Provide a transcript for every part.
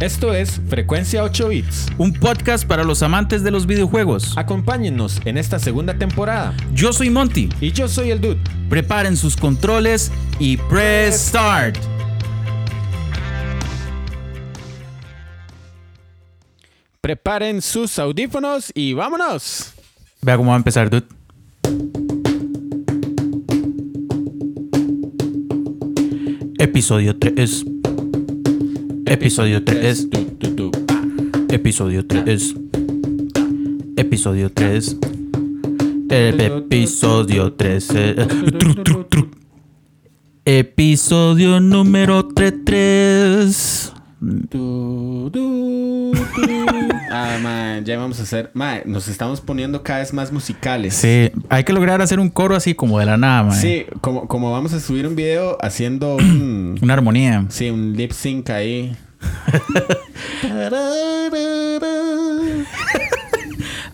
Esto es Frecuencia 8 Bits. Un podcast para los amantes de los videojuegos. Acompáñennos en esta segunda temporada. Yo soy Monty. Y yo soy el Dude. Preparen sus controles y press start. Preparen sus audífonos y vámonos. Vea cómo va a empezar, Dude. Episodio 3. Episodio 3. Tu, tu, tu. Episodio 3. Episodio 3. El episodio 3. Episodio número 33. Ah, man, ya vamos a hacer. Man, nos estamos poniendo cada vez más musicales. Sí, hay que lograr hacer un coro así como de la nada, man. Sí, como, como vamos a subir un video haciendo un. Una armonía. sí, un lip sync ahí.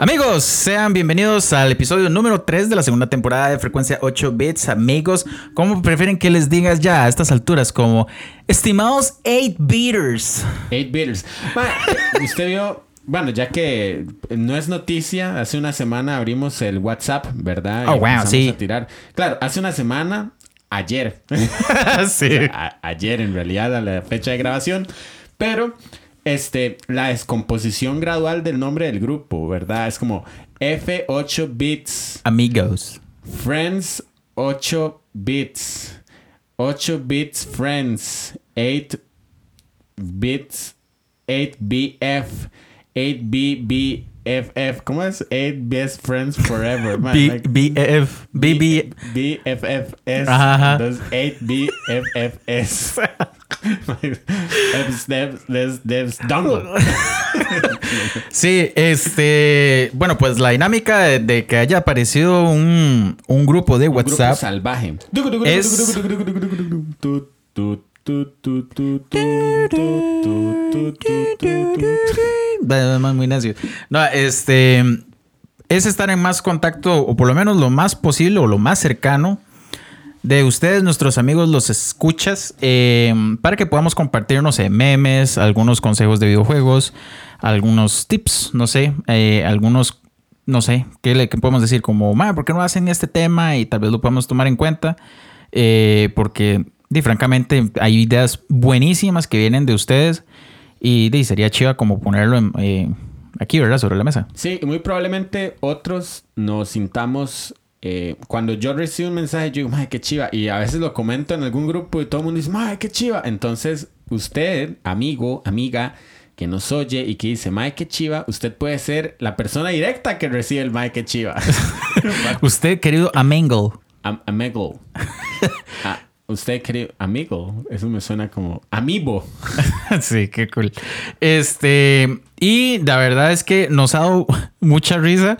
Amigos, sean bienvenidos al episodio número 3 de la segunda temporada de Frecuencia 8 Bits. Amigos, ¿cómo prefieren que les digas ya a estas alturas? Como, estimados 8 beaters. 8 Beaters. Usted vio, bueno, ya que no es noticia, hace una semana abrimos el WhatsApp, ¿verdad? Y Oh, wow, sí. a tirar. Claro, hace una semana, ayer. sí. A- ayer en realidad, a la fecha de grabación. Pero, este, la descomposición gradual del nombre del grupo, ¿verdad? Es como F8 Bits. Amigos. Friends 8 bits. 8 bits friends. 8 bits. 8BF. 8BBFF. ¿Cómo es? 8 best friends forever. man. B- Like, BF. BB. BFFS. Ajá, ajá. Entonces 8BFFS. Devs, devs, devs, devs. Sí, este. Bueno, pues la dinámica de, de que haya aparecido un, un grupo de Grupo WhatsApp. salvaje. Es- Muy necio. No, este. Es estar en más contacto, o por lo menos lo más posible, o lo más cercano de ustedes, nuestros amigos, los escuchas, eh, para que podamos compartir, no sé, memes, algunos consejos de videojuegos, algunos tips, no sé, eh, algunos, no sé, ¿qué, le, podemos decir? Como, "Ma, ¿por qué no hacen este tema? Y tal vez lo podemos tomar en cuenta, eh, porque, di, francamente, hay ideas buenísimas que vienen de ustedes y sería chiva como ponerlo eh, aquí, ¿verdad? Sobre la mesa. Sí, y muy probablemente otros nos sintamos. Eh, cuando yo recibo un mensaje, yo digo, madre, qué chiva. Y a veces lo comento en algún grupo y todo el mundo dice, madre, qué chiva. Entonces, usted, amigo, amiga, que nos oye y que dice, madre, qué chiva, usted puede ser la persona directa que recibe el madre, qué chiva. Usted, querido Amengle. Am- amigo. Ah, usted, querido amigo. Eso me suena como amigo. Sí, qué cool. Este, y la verdad es que nos ha dado mucha risa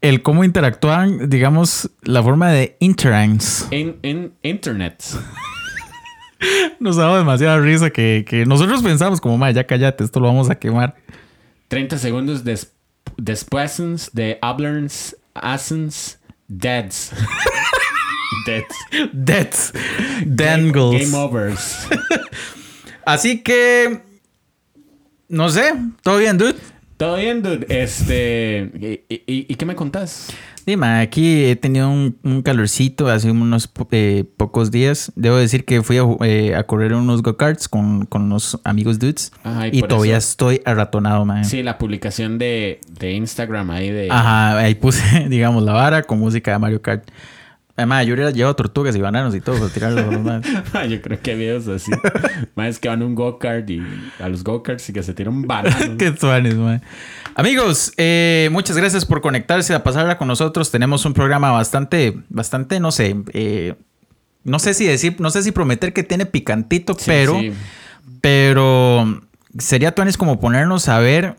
el cómo interactúan, digamos, la forma de interacts. En, en internet. Nos ha dado demasiada risa que, que nosotros pensamos como, "Ma, ya cállate, esto lo vamos a quemar. 30 segundos des después de Ablerns, Assens, Deads. Deads. Game, Dangles. game overs. Así que, no sé, todo bien, dude. Todo bien, dude. Este. ¿Y, y- y qué me contás? Dime, aquí he tenido un, un calorcito hace unos po- eh, pocos días. Debo decir que fui a, eh, a correr unos go-karts con, con unos amigos dudes. Ajá, y y todavía eso- estoy arratonado, man. Sí, la publicación de, de Instagram ahí de. Ajá, ahí puse, digamos, la vara con música de Mario Kart. Además, yo hubiera llevado tortugas y bananos y todo para tirarlos a los más. Yo creo que hay videos así. Más que van a un go-kart y a los go-karts y que se tiran bananos. Qué suanes, man. Amigos, eh, muchas gracias por conectarse a pasarla con nosotros. Tenemos un programa bastante, bastante, no sé, eh, no sé si decir, no sé si prometer que tiene picantito, Sí, pero, sí. pero sería tuanes como ponernos a ver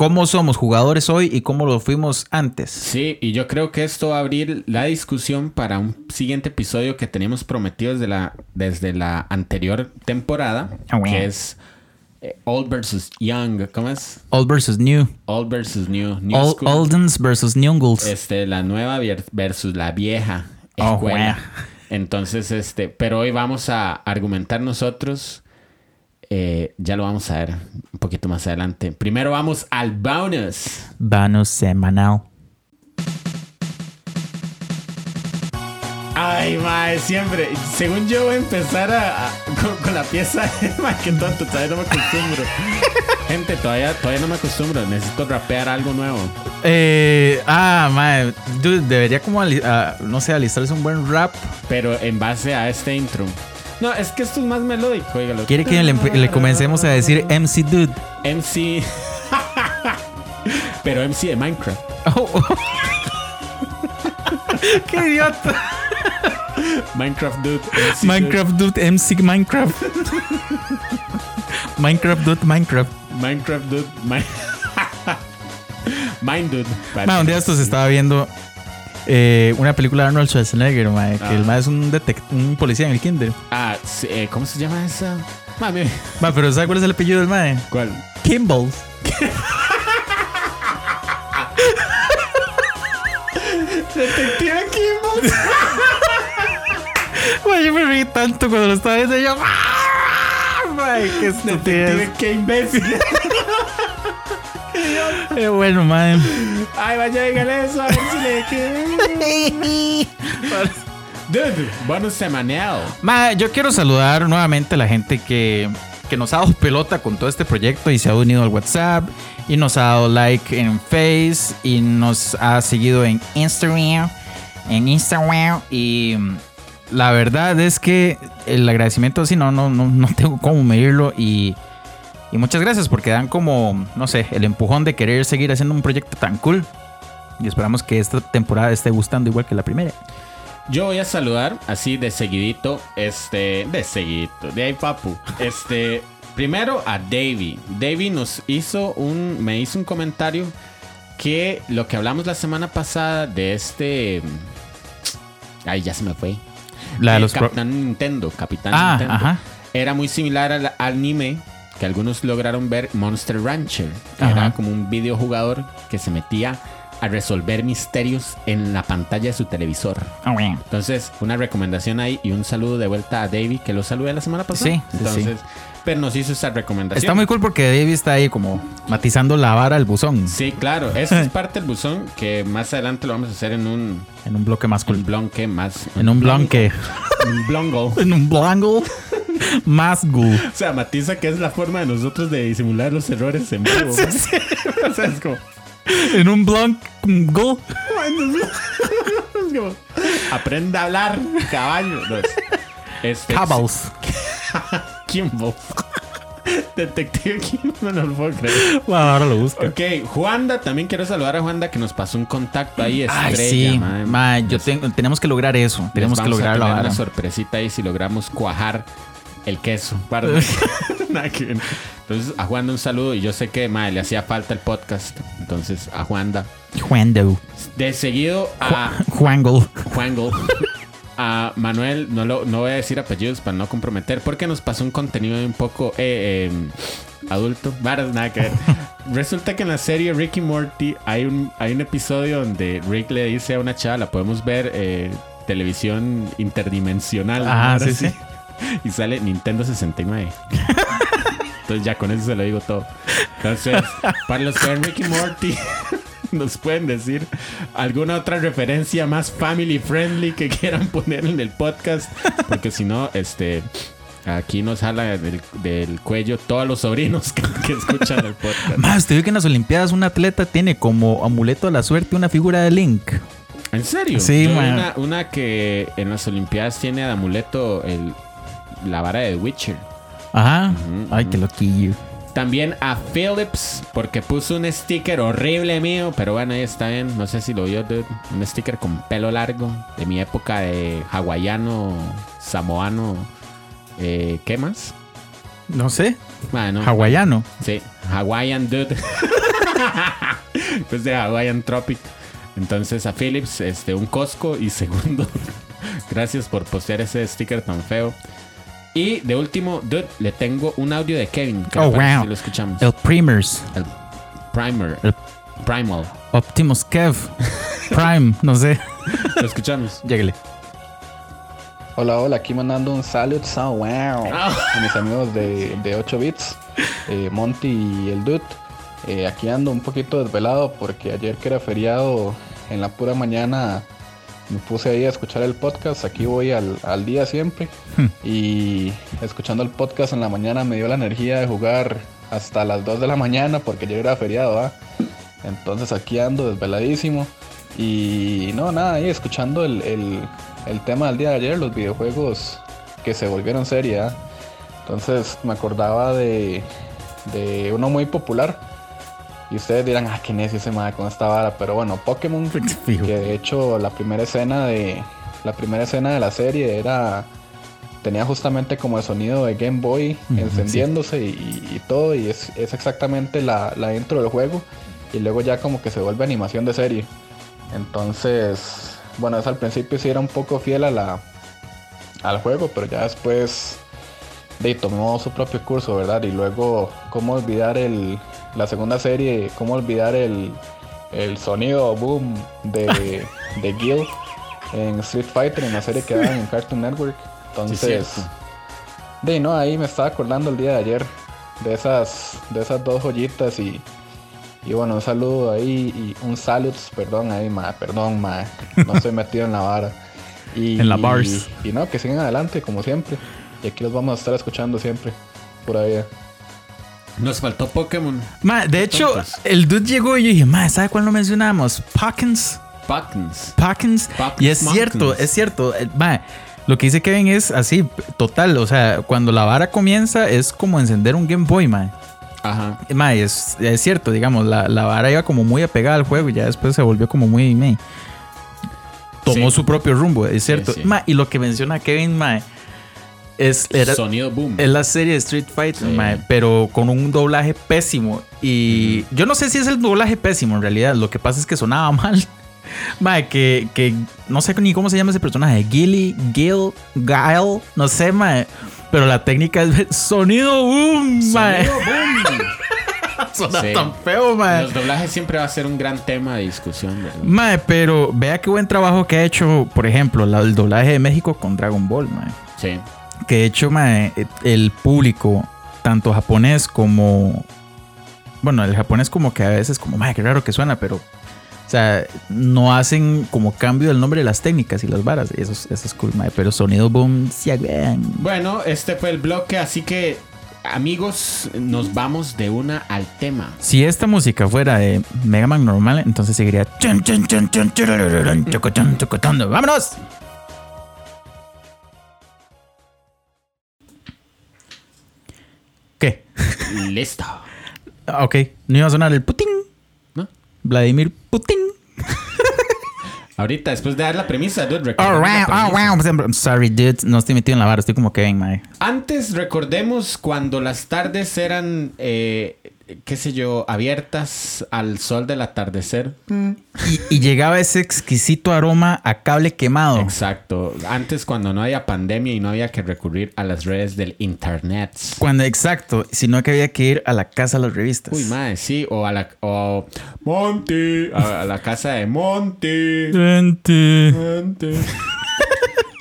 cómo somos jugadores hoy y cómo lo fuimos antes. Sí, y yo creo que esto va a abrir la discusión para un siguiente episodio que teníamos prometido desde la, desde la anterior temporada, Ah, que es eh, Old versus Young. ¿Cómo es? Old versus new. Old versus New. new Old, school. Oldens versus Newgles. Este, la nueva versus la vieja Oh, escuela. wow. Entonces, este, pero hoy vamos a argumentar nosotros Eh, ya lo vamos a ver un poquito más adelante. Primero vamos al bonus. Bonus semanal. Ay, mae, siempre. Según yo voy a empezar a, a- con, con la pieza, mae, qué tonto, todavía no me acostumbro. Gente, todavía, todavía no me acostumbro. Necesito rapear algo nuevo. Eh, ah, mae. Dude, debería como, ah, no sé, alistarse un buen rap. Pero en base a este intro. No, es que esto es más melódico, oígalo. ¿Quiere que le, comencemos a decir MC Dude? MC. Pero MC de Minecraft. Oh, oh. ¡Qué idiota! Minecraft Dude. MC Minecraft Dude, MC Minecraft. Minecraft Dude, Minecraft. Minecraft Dude. Mi- Mind Dude. Un día esto se estaba viendo eh, una película de Arnold Schwarzenegger, ma, que Ah. el ma es un, un policía en el kinder. Ah, sí, eh, ¿cómo se llama esa? Mami. Ma, pero ¿sabe cuál es el apellido del mae? ¿Cuál? Kimball. Detective Kimball. Yo me reí tanto cuando lo estaba yo. ¡ah! Ma, qué estupidez. Detective, qué imbécil. Qué bueno, mae. Ay, vaya, dígale eso a ver si le queda. Dude, bonus semanal. Ma, yo quiero saludar nuevamente a la gente que, que nos ha dado pelota con todo este proyecto y se ha unido al WhatsApp y nos ha dado like en Face y nos ha seguido en Instagram, en Instagram y mm, la verdad es que el agradecimiento así no, no, no, no tengo cómo medirlo y, y muchas gracias porque dan como, no sé, el empujón de querer seguir haciendo un proyecto tan cool y esperamos que esta temporada esté gustando igual que la primera. Yo voy a saludar así de seguidito, este, de seguidito, de ahí papu. Este, primero a Davey. Davey nos hizo un, me hizo un comentario que lo que hablamos la semana pasada de este, ay ya se me fue. La de los pro- Capitán Nintendo, Capitán Ah, Nintendo. ajá. Era muy similar al anime que algunos lograron ver, Monster Rancher. Ajá. Era como un videojugador que se metía a resolver misterios en la pantalla de su televisor. Bueno. Entonces, una recomendación ahí y un saludo de vuelta a Davey, que lo saludé la semana pasada. Sí, sí, Entonces, pero nos hizo esa recomendación. Está muy cool porque David está ahí como matizando la vara al buzón Sí, claro. Eso es parte del buzón que más adelante lo vamos a hacer en un, en un bloque más un cool. blonque más. En un blonque. Un blongo. En un blanco más. O sea, matiza que es la forma de nosotros de disimular los errores en vivo. o sea, es como, En un como, aprenda a hablar, caballo. No, es- este, Cabals. Kimbo. Detective Kimbo, no lo puedo creer. Bueno, ahora lo busco. Ok, Juanda, también quiero saludar a Juanda que nos pasó un contacto ahí Ay, estrella, sí. mae. Ma, yo tengo, tenemos que lograr eso. Tenemos que vamos a lograr la una sorpresita ahí si logramos cuajar el queso. Entonces, a Juanda un saludo y yo sé que mae, le hacía falta el podcast. Entonces, a Juanda. Juando. De seguido a Juango. Juango. A Manuel, no, lo, no voy a decir apellidos para no comprometer, porque nos pasó un contenido un poco eh, eh, adulto. Varas, nada que ver. Resulta que en la serie Ricky Morty hay un, hay un episodio donde Rick le dice a una chava, la podemos ver eh, televisión interdimensional. Ahora sí, sí. Y sale Nintendo 69. Entonces ya con eso se lo digo todo. Entonces, para los que ven Ricky Morty, nos pueden decir alguna otra referencia más family friendly que quieran poner en el podcast. Porque si no, este aquí nos jala del, del cuello todos los sobrinos que, que escuchan el podcast. Más, usted vio que en las Olimpiadas un atleta tiene como amuleto de la suerte una figura de Link. ¿En serio? Sí, man. una, una que en las Olimpiadas tiene de amuleto el, la vara de Witcher. Ajá. Ay, qué loquillo. También a Philips, porque puso un sticker horrible mío, pero bueno, ahí está bien. No sé si lo vio, dude. Un sticker con pelo largo de mi época de hawaiano, samoano. Eh, ¿Qué más? No sé. Bueno, Hawaiano. sí, Hawaiian dude. pues de Hawaiian Tropic. Entonces a Philips, este, un Costco y segundo, gracias por postear ese sticker tan feo. Y de último, dude, le tengo un audio de Kevin. ¿Qué le Oh, wow. si lo escuchamos. El Primers. El primer. El- Primal. Optimus Kev. Prime. No sé. Lo escuchamos. Lléguele. Hola, hola, aquí mandando un saludo so wow Ah. a mis amigos de, de 8 bits, eh, Monty y el Dude. Eh, aquí ando un poquito desvelado porque ayer que era feriado en la pura mañana me puse ahí a escuchar el podcast. Aquí voy al, al día siempre. Y escuchando el podcast en la mañana me dio la energía de jugar hasta las 2 de la mañana porque ayer era feriado, ¿va? Entonces aquí ando desveladísimo. Y no, nada, ahí escuchando el, el- el tema del día de ayer, los videojuegos que se volvieron serie. ¿ah? Entonces me acordaba de, de uno muy popular. Y ustedes dirán, ah, qué necio ese madre con esta vara. Pero bueno, Pokémon, que de hecho la primera escena de la primera escena de la serie era tenía justamente como el sonido de Game Boy encendiéndose y, y todo y es, es exactamente la, la intro del juego y luego ya como que se vuelve animación de serie. Entonces bueno eso al principio sí era un poco fiel a la al juego pero ya después de tomó su propio curso verdad y luego cómo olvidar el la segunda serie cómo olvidar el el sonido boom de, de Gil en Street Fighter en la serie que daban en Cartoon Network entonces de no, ahí me estaba acordando el día de ayer de esas, de esas dos joyitas y, y bueno, un saludo ahí y un saludo, perdón ahí, ma, perdón, ma, no estoy metido en la vara. Y, En la bars. Y, no, que sigan adelante como siempre. Y aquí los vamos a estar escuchando siempre, por ahí. Nos faltó Pokémon. Ma, de hecho, Tontos. el dude llegó y yo dije, ma, ¿sabe cuál no mencionamos? Pockens. Pockens. Pockens Y es cierto, es cierto. Eh, Ma, lo que dice Kevin es así, total. O sea, cuando la vara comienza es como encender un Game Boy, ma. Ajá. Ma, es, es cierto, digamos, la, la vara iba como muy apegada al juego y ya después se volvió como muy... me, tomó Sí. su propio rumbo, es cierto. sí. Ma, y lo que menciona Kevin, ma, es, era, Sonido boom. es la serie de Street Fighter, Sí. mae, pero con un doblaje pésimo. Y yo no sé si es el doblaje pésimo en realidad. Lo que pasa es que sonaba mal. Mae, que, que no sé ni cómo se llama ese personaje. Gilly, Gil, Guile, no sé, mae. Pero la técnica es sonido boom, mae. Sonido boom. Suena Sí. tan feo, mae. Los doblajes siempre va a ser un gran tema de discusión, ¿verdad? Mae, pero vea qué buen trabajo que ha hecho, por ejemplo, el doblaje de México con Dragon Ball, mae. Sí. Que de hecho mae, el público tanto japonés como bueno el japonés como que a veces como mae, qué raro que suena pero o sea no hacen como cambio del nombre de las técnicas y las varas y eso es, eso es cool mae, pero sonido boom weón. Bueno, este fue el bloque, así que amigos, nos vamos de una al tema. si esta música fuera de Mega Man normal entonces seguiría vámonos Listo. Ok, no iba a sonar el Putin. ¿No? Vladimir Putin. Ahorita, después de dar la premisa, dude, Oh, wow, oh, wow. I'm sorry, dude. No estoy metido en la vara. Estoy como Kevin, mae. Antes recordemos cuando las tardes eran, eh, qué sé yo, abiertas al sol del atardecer. Y, y llegaba ese exquisito aroma a cable quemado. Exacto. Antes cuando no había pandemia y no había que recurrir a las redes del internet. Cuando, exacto. Sino que había que ir a la casa de las revistas. Uy, madre, sí. O a la... O Monty. A, a la casa de Monty. Gente. Monty.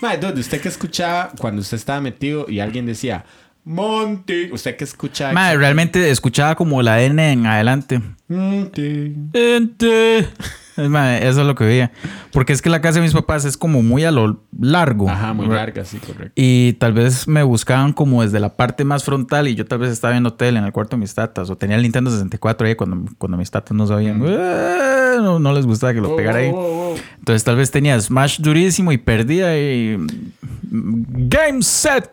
Madre, dude, ¿usted qué escuchaba cuando usted estaba metido y alguien decía Monty? ¿Usted qué escuchaba? Mae, realmente escuchaba como la N en adelante. Monty. Mae, eso es lo que veía. Porque es que la casa de mis papás es como muy a lo largo. Ajá, muy ¿verdad? larga, sí, correcto. Y tal vez me buscaban como desde la parte más frontal y yo tal vez estaba viendo tele en el cuarto de mis tatas o tenía el Nintendo 64 ahí cuando, cuando mis tatas no sabían. "Eh", No, no les gustaba que lo pegara ahí. Oh, oh, oh. Entonces tal vez tenía Smash durísimo y perdía y... Game set.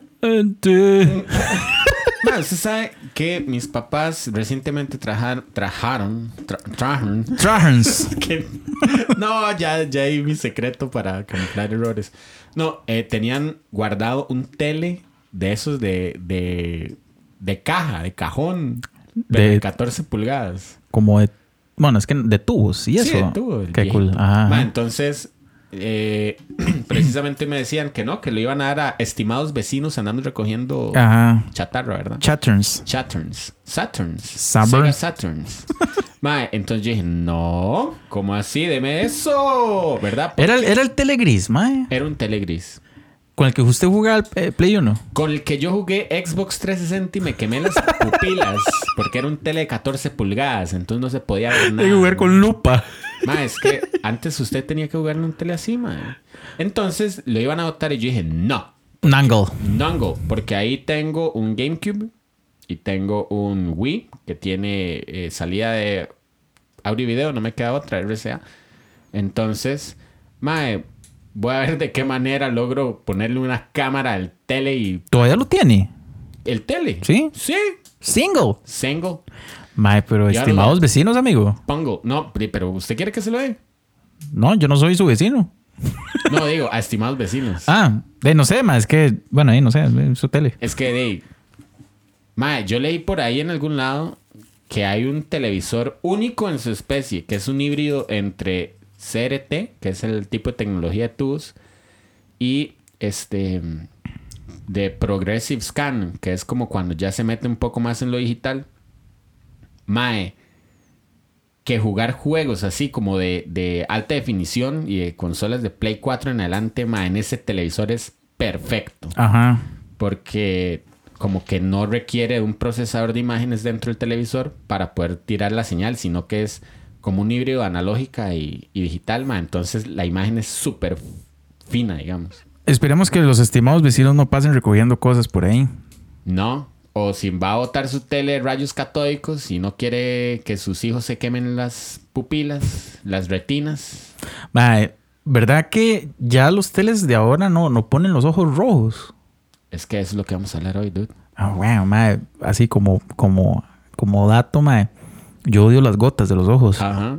Ma, usted sabe que mis papás recientemente trajar- trajaron, tra- trajeron, Trans. que- no, ya, ya hay mi secreto para camuflar errores. No, eh, tenían guardado un tele de esos de, de, de caja, de cajón, De- de 14 pulgadas. Como de... Bueno, es que de tubos y eso. Sí, de tubo, el Qué viejito. cool. Ajá. Ma, entonces, eh, precisamente me decían que no, que lo iban a dar a estimados vecinos andando recogiendo Ajá. chatarra, ¿verdad? Chatters. Saturns. Saturns. Sega Saturns. Mae, entonces yo dije, no, ¿cómo así? Deme eso, ¿verdad? Era, el- era el tele gris, mae. Era un tele gris. ¿Con el que usted jugaba al eh, Play 1? Con el que yo jugué Xbox 360 y me quemé las pupilas porque era un tele de 14 pulgadas, entonces no se podía ver nada. Jugar con lupa. Ma, es que antes usted tenía que jugar en un tele así, ma. Entonces lo iban a votar y yo dije, no, Nangle. Nongo, porque ahí tengo un GameCube y tengo un Wii que tiene eh, salida de audio y video, no me queda otra, RCA. Entonces, mae, voy a ver de qué manera logro ponerle una cámara al tele y ¿Todavía lo tiene? el tele. ¿Sí? Sí. Single. Single. Mae, pero estimados lo- vecinos, amigo. Pongo. No, pero ¿usted quiere que se lo dé? No, yo no soy su vecino. No, digo, a estimados vecinos. Ah, de, no sé, mae, es que, bueno, ahí no sé, es su tele. Es que, de, mae, yo leí por ahí en algún lado que hay un televisor único en su especie, que es un híbrido entre CRT, que es el tipo de tecnología de tubos, y este de Progressive Scan, que es como cuando ya se mete un poco más en lo digital. Mae, que jugar juegos así como de, de alta definición y de consolas de Play 4 en adelante, mae, en ese televisor es perfecto Ajá. porque como que no requiere un procesador de imágenes dentro del televisor para poder tirar la señal, sino que es como un híbrido analógica y, y digital, ma. Entonces la imagen es súper fina, digamos. Esperemos que los estimados vecinos no pasen recogiendo cosas por ahí. ¿No? O si va a botar su tele de rayos catódicos y no quiere que sus hijos se quemen las pupilas, las retinas. Mae, ¿verdad que ya los teles de ahora no, no ponen los ojos rojos? Es que eso es lo que vamos a hablar hoy, dude. Ah, wow, mae, así como, como, como dato, mae. Yo odio las gotas de los ojos. Ajá.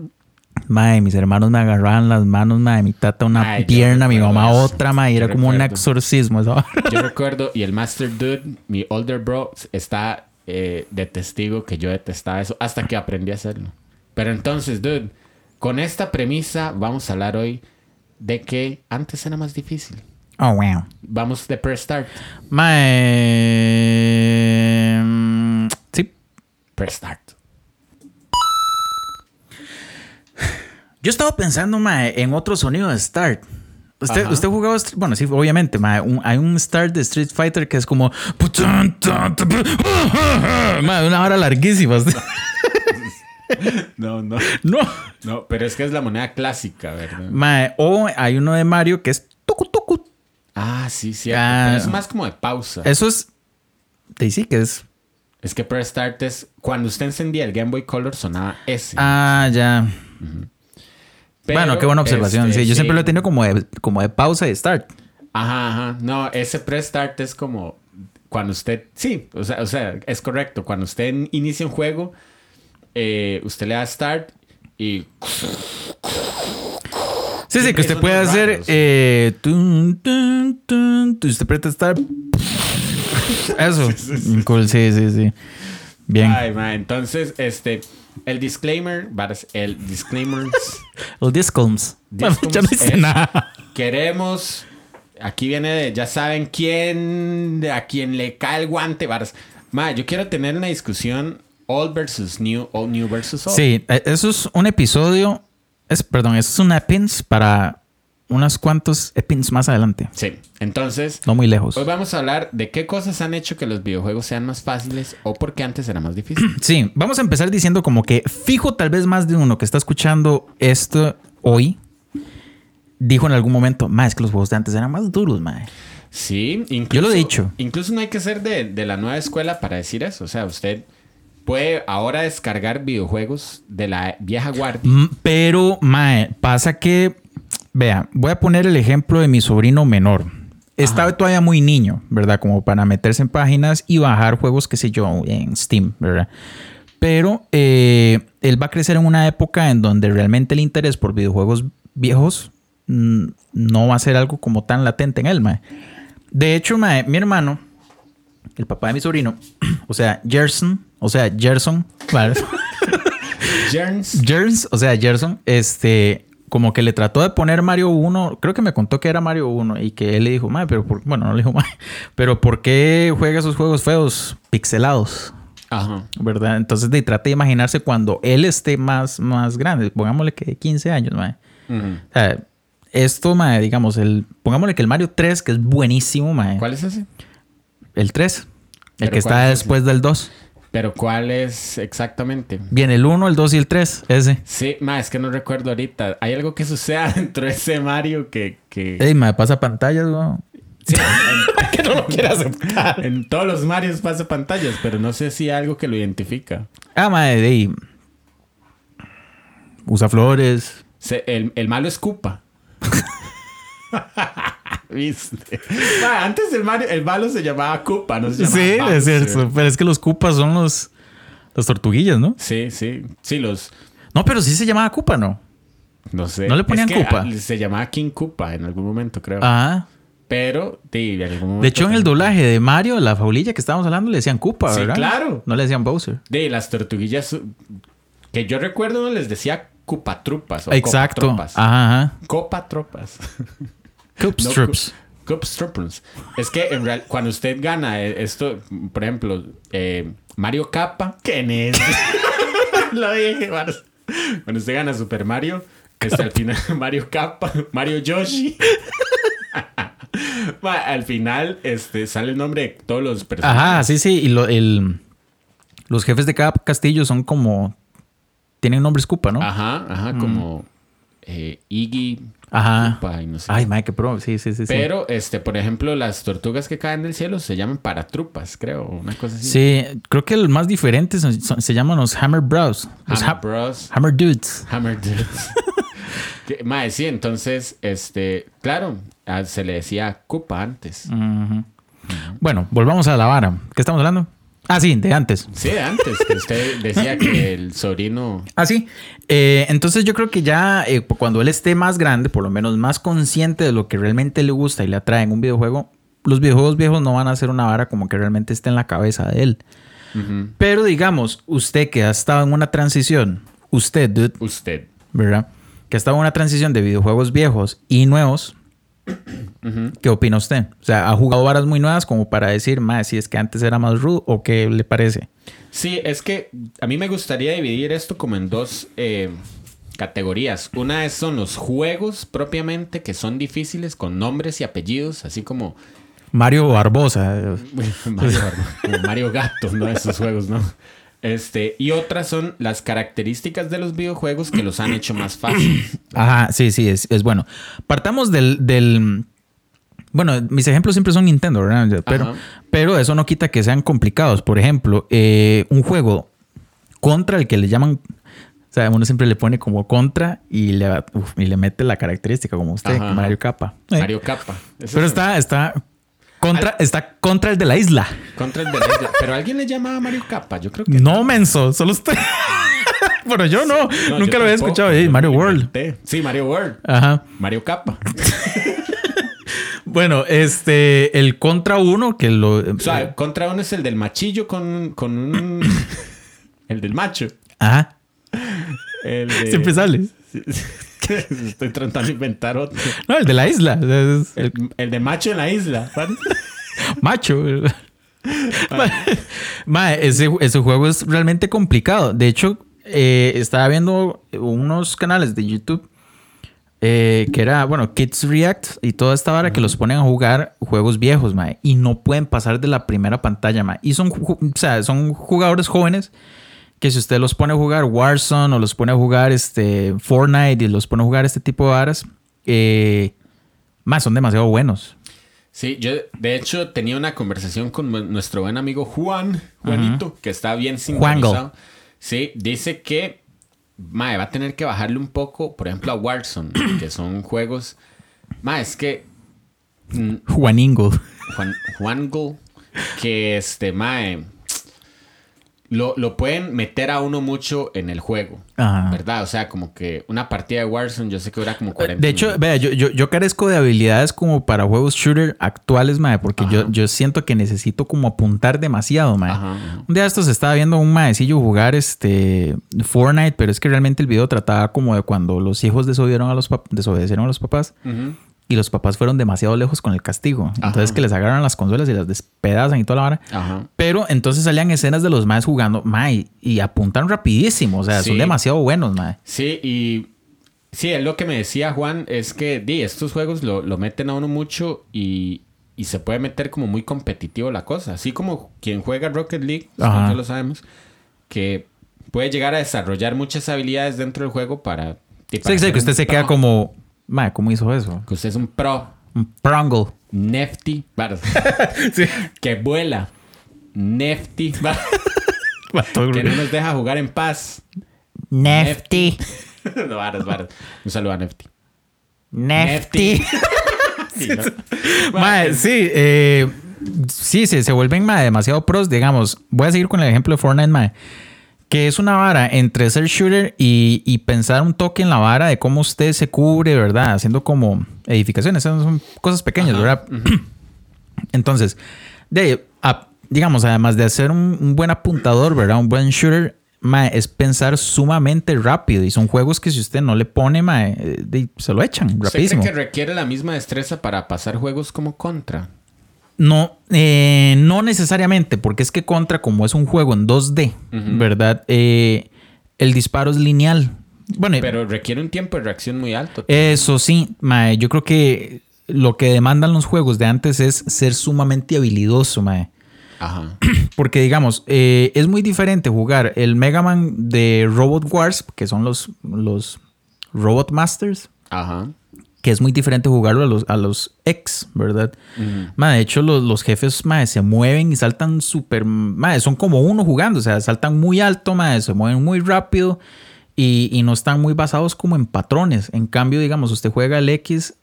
Mae, mis hermanos me agarraban las manos, mae, mi tata una Ay, pierna, mi mamá eso. otra, Yo era como un exorcismo. esa. Yo recuerdo, y el Master Dude, mi older bro, está eh, de testigo que yo detestaba eso hasta que aprendí a hacerlo. Pero entonces, dude, con esta premisa vamos a hablar hoy de que antes era más difícil. Oh, wow. Vamos de press start. Mae. mm, Sí. Press Yo estaba pensando, mae, en otro sonido de Start. Usted, Ajá. usted jugaba, bueno, sí, obviamente, mae, un- hay un Start de Street Fighter que es como, mae, una hora larguísima. No, no. no, No, pero es que es la moneda clásica, ¿verdad? mae, o hay uno de Mario que es tucu tucu. Ah, sí, sí. Ah. Es más como de pausa. Eso es, sí, sí, que es, Es que press start es cuando usted encendía el Game Boy Color sonaba ese. ah, ya. Pero, bueno, qué buena observación. este, sí, yo siempre lo he tenido como de, como de pausa y Start. Ajá, ajá. No, ese press start es como cuando usted. Sí, o sea, o sea es correcto. Cuando usted inicia un juego, eh, usted le da start y. Sí, sí, que usted puede hacer. raros. Eh, tun, tun, tun, tun, usted aprieta Start. Eso. Cool, sí, sí, sí. Bien. Ay, man. Entonces, este. El disclaimer, el disclaimer. El Discoms. Bueno, ya no hice nada. Queremos. Aquí viene de. Ya saben quién. A quien le cae el guante, varas. Ma, yo quiero tener una discusión. Old versus new, old new versus old. Sí, eh, eso es un episodio. Es, perdón, eso es un Epins para unos cuantos Epins más adelante. Sí. Entonces, No muy lejos. Hoy vamos a hablar de qué cosas han hecho que los videojuegos sean más fáciles o por qué antes era más difícil. Sí, vamos a empezar diciendo como que fijo tal vez más de uno que está escuchando esto hoy dijo en algún momento, más es que los juegos de antes eran más duros, mae. Sí, incluso, Yo lo he dicho. Incluso no hay que ser de, de la nueva escuela para decir eso. O sea, usted puede ahora descargar videojuegos de la vieja guardia. Mm, Pero, mae, pasa que, vea, voy a poner el ejemplo de mi sobrino menor. Estaba todavía muy niño, ¿verdad? Como para meterse en páginas y bajar juegos, qué sé yo, en Steam, ¿verdad? Pero eh, él va a crecer en una época en donde realmente el interés por videojuegos viejos mm, no va a ser algo como tan latente en él, mae. De hecho, mae, mi hermano, el papá de mi sobrino, o sea, Gerson, o sea, Gerson, ¿vale? Jerns. Jerns, o sea, Gerson, este, como que le trató de poner Mario 1, creo que me contó que era Mario 1 y que él le dijo, "Mae, pero por, bueno, no le dijo, "Mae, pero ¿por qué juega esos juegos feos, pixelados? Ajá. ¿Verdad? Entonces, de, trate de imaginarse cuando él esté más, más grande, pongámosle que 15 años. Ujú. O sea, esto, mae, digamos, el, pongámosle que el Mario 3, que es buenísimo, mae. ¿Cuál es ese? El 3. El ¿Pero que está es después del 2. Pero ¿cuál es exactamente? Viene el 1, el 2 y el 3. Ese. Sí, ma, es que no recuerdo ahorita. Hay algo que suceda dentro de ese Mario que... que... Ey, mae, pasa pantallas, weón. Sí, en, que no lo quiere aceptar. en todos los Marios pasa pantallas, pero no sé si hay algo que lo identifica. Ah, de ahí. Usa flores. Se- el, el malo es Koopa. ¿Viste? Ma, antes el, Mario, el malo se llamaba Koopa, no se llamaba Sí, Bowser. es cierto. Pero es que los cupas son los. Las tortuguillas, ¿no? Sí, sí. Sí, los... No, pero sí se llamaba Cupa, ¿no? No sé. ¿No le ponían Es que, Koopa? ah, Se llamaba King Koopa en algún momento, creo. Ah. Pero, sí, en algún momento... De hecho, en el doblaje de Mario, la faulilla que estábamos hablando, le decían Cupa, Sí, ¿verdad? claro. No le decían Bowser. De las tortuguillas que yo recuerdo no les decía cupatrupas o Exacto. copatropas. Ajá, ajá. Copatropas. Cupstrips. No, cu- Cupstrips. Es que en real, cuando usted gana eh, esto, por ejemplo, eh, Mario Kappa, ¿quién es? Lo dije, Cuando usted gana Super Mario, este, al final Mario Kappa, Mario Yoshi. Al final este, sale el nombre de todos los personajes. Ajá, sí, sí. Y lo- el, los jefes de cada castillo son como. Tienen nombres Cupa, ¿no? Ajá, ajá, como eh, Iggy, Ajá. Koopa y no sé. Ay, qué. madre, qué pro. Sí, sí, sí. sí. Pero, este, por ejemplo, las tortugas que caen del cielo se llaman paratrupas, creo, una cosa así. Sí, creo que el más diferente son- son- se llaman los Hammer Bros. Los Hammer ha- Bros. Hammer Dudes. Hammer Dudes. Mae, sí, entonces, este, claro, se le decía Koopa antes. Bueno, volvamos a la vara. ¿Qué estamos hablando? Ah, sí, de antes. Sí, de antes, que usted decía que el sobrino... Ah, sí. Eh, entonces yo creo que ya eh, cuando él esté más grande, por lo menos más consciente de lo que realmente le gusta y le atrae en un videojuego, los videojuegos viejos no van a ser una vara como que realmente esté en la cabeza de él. Pero digamos, usted que ha estado en una transición, usted, dude, Usted. ¿verdad? Que ha estado en una transición de videojuegos viejos y nuevos. ¿Qué opina usted? O sea, ¿ha jugado varas muy nuevas como para decir, más si es que antes era más rudo o qué le parece? Sí, es que a mí me gustaría dividir esto como en dos eh, categorías. Una es, son los juegos propiamente, que son difíciles, con nombres y apellidos, así como Mario Barbosa. Mario, como Mario Gato, ¿no? Esos juegos, ¿no? Este, y otras son las características de los videojuegos que los han hecho más fáciles. Ajá, sí, sí, es, es bueno. Partamos del, del- Bueno, mis ejemplos siempre son Nintendo, ¿verdad? Pero, Ajá. pero eso no quita que sean complicados. Por ejemplo, eh, un juego contra el que le llaman... O sea, uno siempre le pone como contra y le, uf, y le mete la característica como usted, Ajá. Mario Capa. Eh, Mario Capa. Pero es está, está, contra, está contra el de la isla. Contra el de la isla. Pero alguien le llamaba Mario Capa. Yo creo que. No, menso, solo usted. Pero yo no, No, nunca yo lo había escuchado. Ey, Yo Mario World. Sí, Mario World. Ajá. Mario Capa. Bueno, este, el contra uno que lo. O sea, contra uno es el del machillo con, con un. el del macho. Ajá. El de... Siempre sale. Estoy tratando de inventar otro. No, el de la isla. El de macho en la isla. macho. Ma, ma, ese, ese juego es realmente complicado. De hecho, eh, estaba viendo unos canales de YouTube eh, que era, bueno, Kids React y toda esta vara que los ponen a jugar juegos viejos, ma, y no pueden pasar de la primera pantalla, ma. Y son, o sea, son jugadores jóvenes que si usted los pone a jugar Warzone o los pone a jugar este, Fortnite y los pone a jugar este tipo de varas, eh, más son demasiado buenos. Sí, yo de hecho tenía una conversación con nu- nuestro buen amigo Juan, Juanito, que está bien sincronizado. Sí, dice que mae, va a tener que bajarle un poco, por ejemplo, a Warzone, que son juegos. Mae, es que mm, Juaningo. Juan, Juango, que este mae lo, lo pueden meter a uno mucho en el juego. Ajá. ¿Verdad? O sea, como que una partida de Warzone, yo sé que dura como 40 De hecho, minutos. vea, yo, yo, yo carezco de habilidades como para juegos shooter actuales, mae, porque yo, Ajá. yo siento que necesito como apuntar demasiado, mae. Ajá, ajá. Un día de estos estaba viendo a un maecillo jugar este Fortnite, pero es que realmente el video trataba como de cuando los hijos desobedecieron a los, desobedecieron a los papás Ujú. Y los papás fueron demasiado lejos con el castigo. Entonces Ajá. que les agarran las consolas y las despedazan y toda la vara. Ajá. Pero entonces salían escenas de los maes jugando, mae, y apuntan rapidísimo, o sea, son demasiado buenos, mae. Sí, y Sí, es lo que me decía Juan, es que di, estos juegos lo, lo meten a uno mucho y, y se puede meter como muy competitivo la cosa. Así como quien juega Rocket League, Ajá. nosotros lo sabemos, que puede llegar a desarrollar muchas habilidades dentro del juego para... para Sí, sí, que usted se queda como. Mae, ¿cómo hizo eso? Que usted es un pro, Un prangle. nefty. Sí. que vuela, nefty, que no nos deja jugar en paz. Nefty. no, varas, varas. Un saludo a Nefty. Nefty. Sí, ¿no? Mae, sí, eh, sí, se, se vuelven mae, demasiado pros. Digamos, voy a seguir con el ejemplo de Fortnite, mae, que es una vara entre ser shooter y, y pensar un toque en la vara de cómo usted se cubre, ¿verdad? Haciendo como edificaciones, son cosas pequeñas, Ajá, ¿verdad? Entonces, de, a- digamos, además de ser un, un buen apuntador, ¿verdad? Un buen shooter, es pensar sumamente rápido. Y son juegos que si usted no le pone, mae, eh, de- se lo echan ¿Usted rapidísimo. cree que requiere la misma destreza para pasar juegos como Contra? No, eh, no necesariamente, porque es que Contra, como es un juego en 2D, Ujú. ¿verdad? Eh, el disparo es lineal. Bueno, Pero requiere un tiempo de reacción muy alto. eso sí, mae, yo creo que lo que demandan los juegos de antes es ser sumamente habilidoso, mae. Ajá. Porque, digamos, eh, es muy diferente jugar el Mega Man de Robot Wars, que son los, los Robot Masters, Ajá. Que es muy diferente jugarlo a los, a los X, ¿verdad? Ma, de hecho, los, los jefes ma, se mueven y saltan súper. Son como uno jugando, o sea, saltan muy alto, ma, se mueven muy rápido y, y no están muy basados como en patrones. En cambio, digamos, usted juega el X,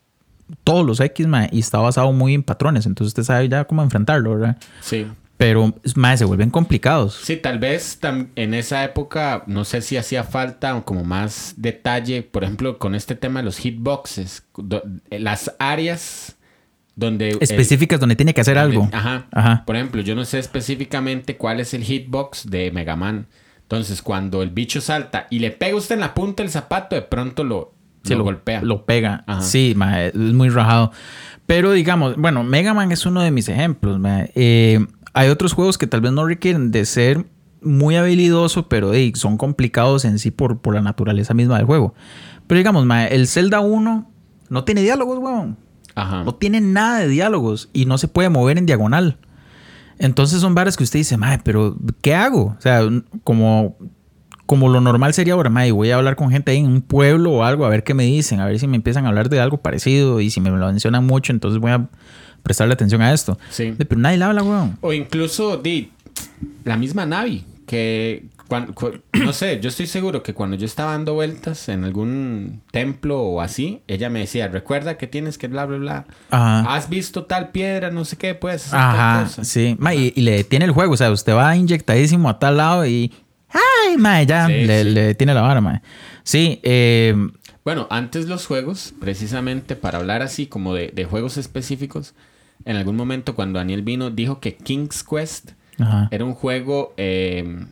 todos los X, ma, y está basado muy en patrones, entonces usted sabe ya cómo enfrentarlo, ¿verdad? Sí. Pero ma, se vuelven complicados. Sí, tal vez en esa época, no sé si hacía falta como más detalle, por ejemplo, con este tema de los hitboxes, eh, las áreas donde... el- Específicas donde tiene que hacer donde- algo. Ajá. Ajá. Por ejemplo, yo no sé específicamente cuál es el hitbox de Mega Man. Entonces, cuando el bicho salta y le pega usted en la punta del zapato, de pronto lo, Sí, lo golpea. Lo pega. Ajá. Sí, ma, es muy rajado. Pero digamos, bueno, Mega Man es uno de mis ejemplos. Eh, hay otros juegos que tal vez no requieren de ser muy habilidoso, pero ey, son complicados en sí por, por la naturaleza misma del juego. Pero digamos, ma, el Zelda 1 no tiene diálogos, weón. Ajá. No tiene nada de diálogos y no se puede mover en diagonal. Entonces son varas que usted dice, madre, pero ¿qué hago? O sea, como, como lo normal sería ahora, madre, voy a hablar con gente ahí en un pueblo o algo, a ver qué me dicen, a ver si me empiezan a hablar de algo parecido y si me lo mencionan mucho, entonces voy a prestarle atención a esto. Sí. Pero nadie le habla, weón. O incluso, di, la misma Navi, que cuan- cu- no sé, yo estoy seguro que cuando yo estaba dando vueltas en algún templo o así, ella me decía, recuerda que tienes que bla, bla, bla. Ajá. Has visto tal piedra, no sé qué, puedes hacer tal Ajá, cosa. sí. Ma, y, y le detiene el juego, o sea, usted va inyectadísimo a tal lado y... ¡Ay, ma! Ya Sí, le, sí. le detiene la vara, ma. Sí, eh, Bueno, antes los juegos, precisamente para hablar así como de, de juegos específicos, en algún momento cuando Daniel vino, dijo que King's Quest ajá. era un juego eh,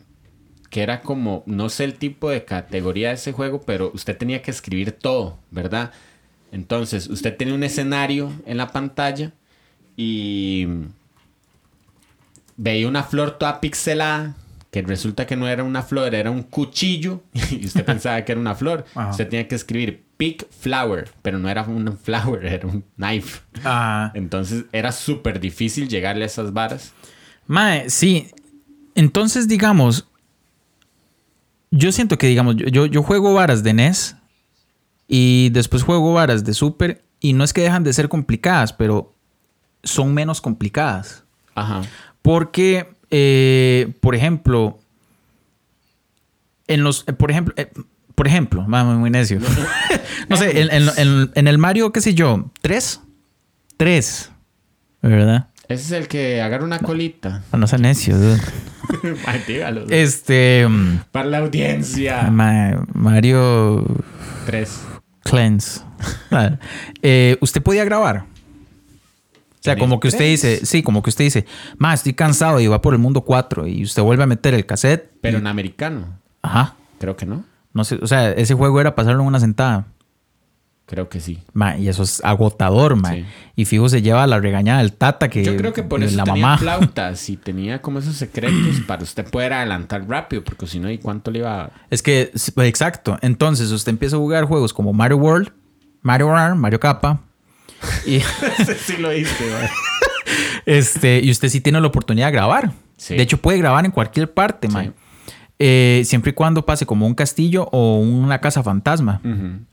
que era como, no sé el tipo de categoría de ese juego, pero usted tenía que escribir todo, ¿verdad? Entonces, usted tenía un escenario en la pantalla y veía una flor toda pixelada, que resulta que no era una flor, era un cuchillo, y usted pensaba que era una flor. Ajá. Usted tenía que escribir pick flower, pero no era un flower, era un knife. Ajá. Entonces, era súper difícil llegarle a esas varas. Mae, sí. Entonces, digamos, yo siento que, digamos, yo, yo, yo juego varas de NES y después juego varas de Super y no es que dejan de ser complicadas, pero son menos complicadas. Ajá. Porque, eh, por ejemplo, en los, eh, por ejemplo, eh, por ejemplo, vamos, muy necio. no sé, en, en- en- en el Mario, qué sé yo, tres, tres, ¿verdad? Ese es el que agarra una colita. No, no sea necio, dígalo. Este. mm, Para la audiencia. Ma- Mario Tres. Cleanse. Ah, eh, ¿Usted podía grabar? O sea, ¿Tenés como que usted tres? dice, sí, como que usted dice, ma, estoy cansado y va por el mundo 4 y usted vuelve a meter el cassette. Pero y- en americano. Ajá. Creo que no. No sé, o sea, ese juego era pasarlo en una sentada. Creo que sí. Ma, y eso es agotador, ma. Sí. Y fijo se lleva la regañada del tata que Yo creo que por eso la tenía mamá. flautas y tenía como esos secretos para usted poder adelantar rápido, porque si no, ¿y cuánto le iba a...? Es que, exacto. Entonces usted empieza a jugar juegos como Mario World, Mario World, Mario Kappa. Y, sí lo hice, este, y usted sí tiene la oportunidad de grabar. Sí. De hecho, puede grabar en cualquier parte, ma. Eh, siempre y cuando pase como un castillo o una casa fantasma.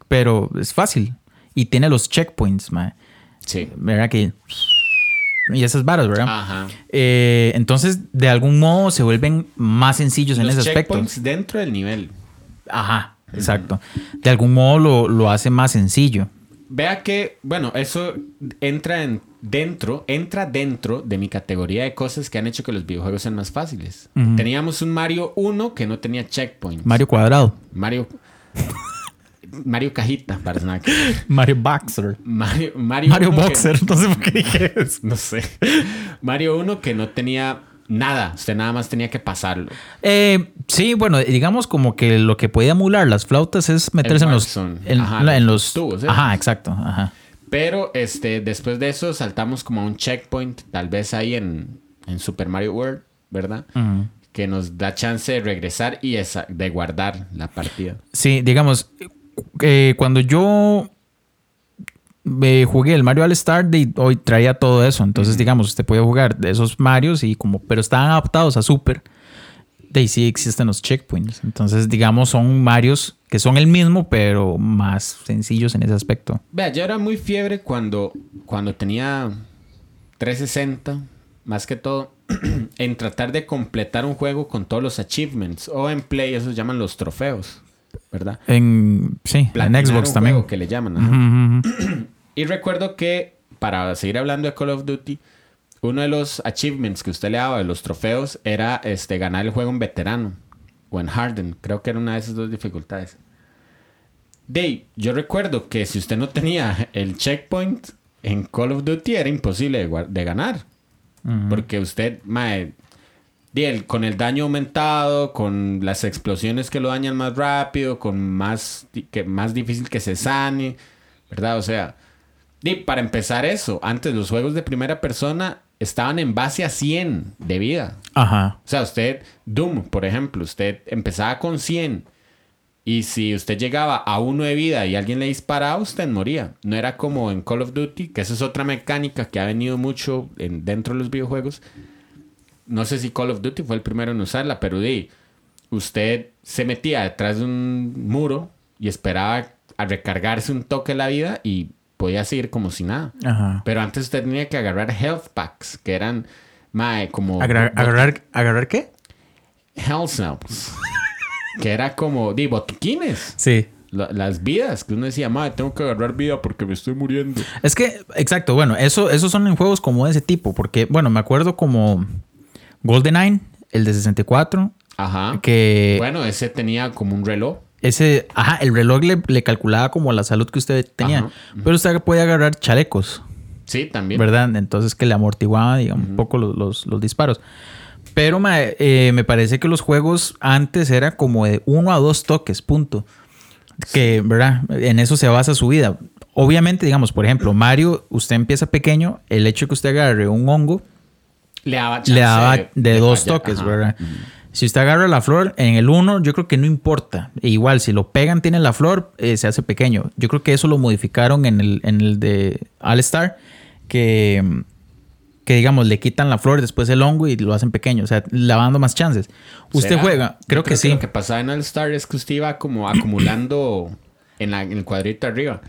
Pero es fácil. Y tiene los checkpoints. Sí. ¿Verdad que? Y esas varas, ¿verdad? Ajá. Eh, entonces, de algún modo se vuelven más sencillos en ese aspecto. checkpoints dentro del nivel. Ajá, exacto. De algún modo lo, lo hace más sencillo. Vea que, bueno, eso entra en dentro, entra dentro de mi categoría de cosas que han hecho que los videojuegos sean más fáciles. Teníamos un Mario 1 que no tenía checkpoints. Mario Cuadrado. Mario. Mario Cajita, para nada. Mario Boxer. Mario, Mario, Mario 1 que- Boxer. No sé por qué dije eso. no sé. Mario 1 que no tenía nada. Usted nada más tenía que pasarlo. Eh, sí, bueno, digamos como que lo que puede emular las flautas es meterse en los, en, Ajá, en los tubos, ¿eh? Ajá, exacto. Ajá. Pero este, después de eso saltamos como a un checkpoint, tal vez ahí en, en Super Mario World, ¿verdad? Que nos da chance de regresar y esa- de guardar la partida. Sí, digamos, eh, cuando yo eh, jugué el Mario All Star, de- hoy traía todo eso. Entonces, digamos, usted puede jugar de esos Marios y como, pero estaban adaptados a Super. De ahí sí existen los checkpoints. Entonces, digamos, son Marios que son el mismo, pero más sencillos en ese aspecto. Vea, yo era muy fiebre cuando, cuando tenía 360, más que todo, en tratar de completar un juego con todos los achievements. O en Play, esos llaman los trofeos, ¿verdad? En, sí, Platinar en Xbox un también. juego que le llaman. ujú. Y recuerdo que, para seguir hablando de Call of Duty, uno de los achievements que usted le daba de los trofeos era este, ganar el juego en veterano o en harden. Creo que era una de esas dos dificultades. Dave, yo recuerdo que si usted no tenía el checkpoint en Call of Duty era imposible de, ganar. Porque usted, mae, con el daño aumentado, con las explosiones que lo dañan más rápido, con más, que, más difícil que se sane, ¿verdad? O sea, di, para empezar eso, antes los juegos de primera persona estaban en base a 100 de vida. Ajá. O sea, usted, Doom, por ejemplo, usted empezaba con 100 y si usted llegaba a uno de vida y alguien le disparaba, usted moría. No era como en Call of Duty, que esa es otra mecánica que ha venido mucho en- dentro de los videojuegos. No sé si Call of Duty fue el primero en usarla, pero di, usted se metía detrás de un muro y esperaba a recargarse un toque la vida y podía seguir como si nada. Ajá. Pero antes usted tenía que agarrar health packs, que eran mae, como Agarrar, agarrar, ¿Agarrar qué? Hell Cells. que era como, di, botiquines. Sí. La- las vidas. Que uno decía, madre, tengo que agarrar vida porque me estoy muriendo. Es que, exacto, bueno, eso, esos son en juegos como de ese tipo, porque, bueno, me acuerdo como GoldenEye, el de 64, Ajá. que Bueno, ese tenía como un reloj. Ese, ajá, el reloj le, le calculaba como la salud que usted tenía, Ajá. pero usted podía agarrar chalecos, Sí, también. ¿verdad? Entonces que le amortiguaba, digamos, un poco los, los- los disparos. Pero eh, me parece que los juegos antes era como de uno a dos toques, punto. Que, ¿verdad? En eso se basa su vida. Obviamente, digamos, por ejemplo, Mario, usted empieza pequeño, el hecho de que usted agarre un hongo Le daba chance le daba de, dos toques, Ajá. ¿verdad? Si usted agarra la flor en el uno, yo creo que no importa. E igual, si lo pegan, tiene la flor, eh, se hace pequeño. Yo creo que eso lo modificaron en el, en el de All Star, que, que digamos, le quitan la flor, después el hongo y lo hacen pequeño. O sea, le va dando más chances. Usted ¿Será? juega, creo, que sí. Lo que pasaba en All Star es que usted iba como acumulando en, la- en el cuadrito arriba.